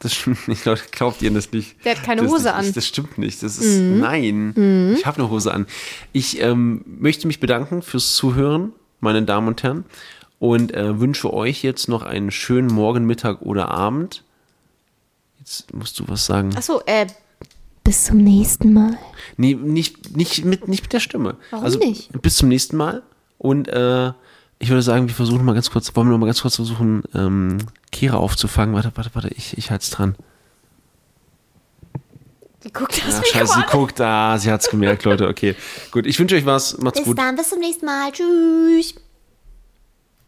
Das stimmt nicht, Leute. Glaubt ihr das nicht? Der hat keine das, Hose das, an. Mhm. Das stimmt nicht. Das ist, nein. Ich habe eine Hose an. Ich ähm, möchte mich bedanken fürs Zuhören, meine Damen und Herren. Und äh, wünsche euch jetzt noch einen schönen Morgen, Mittag oder Abend. Jetzt musst du was sagen. Achso, äh. Bis zum nächsten Mal. Nee, nicht, nicht, mit, nicht mit der Stimme. Warum also, nicht? Bis zum nächsten Mal. Und äh, ich würde sagen, wir versuchen mal ganz kurz, wollen wir noch mal ganz kurz versuchen, ähm, Kira aufzufangen. Warte, warte, warte, ich, ich halte es dran. Die guckt das Ja, scheiße, sie guckt. Ah, sie hat's gemerkt, Leute. Okay, gut. Ich wünsche euch was. Macht's Bis gut. dann, bis zum nächsten Mal. Tschüss.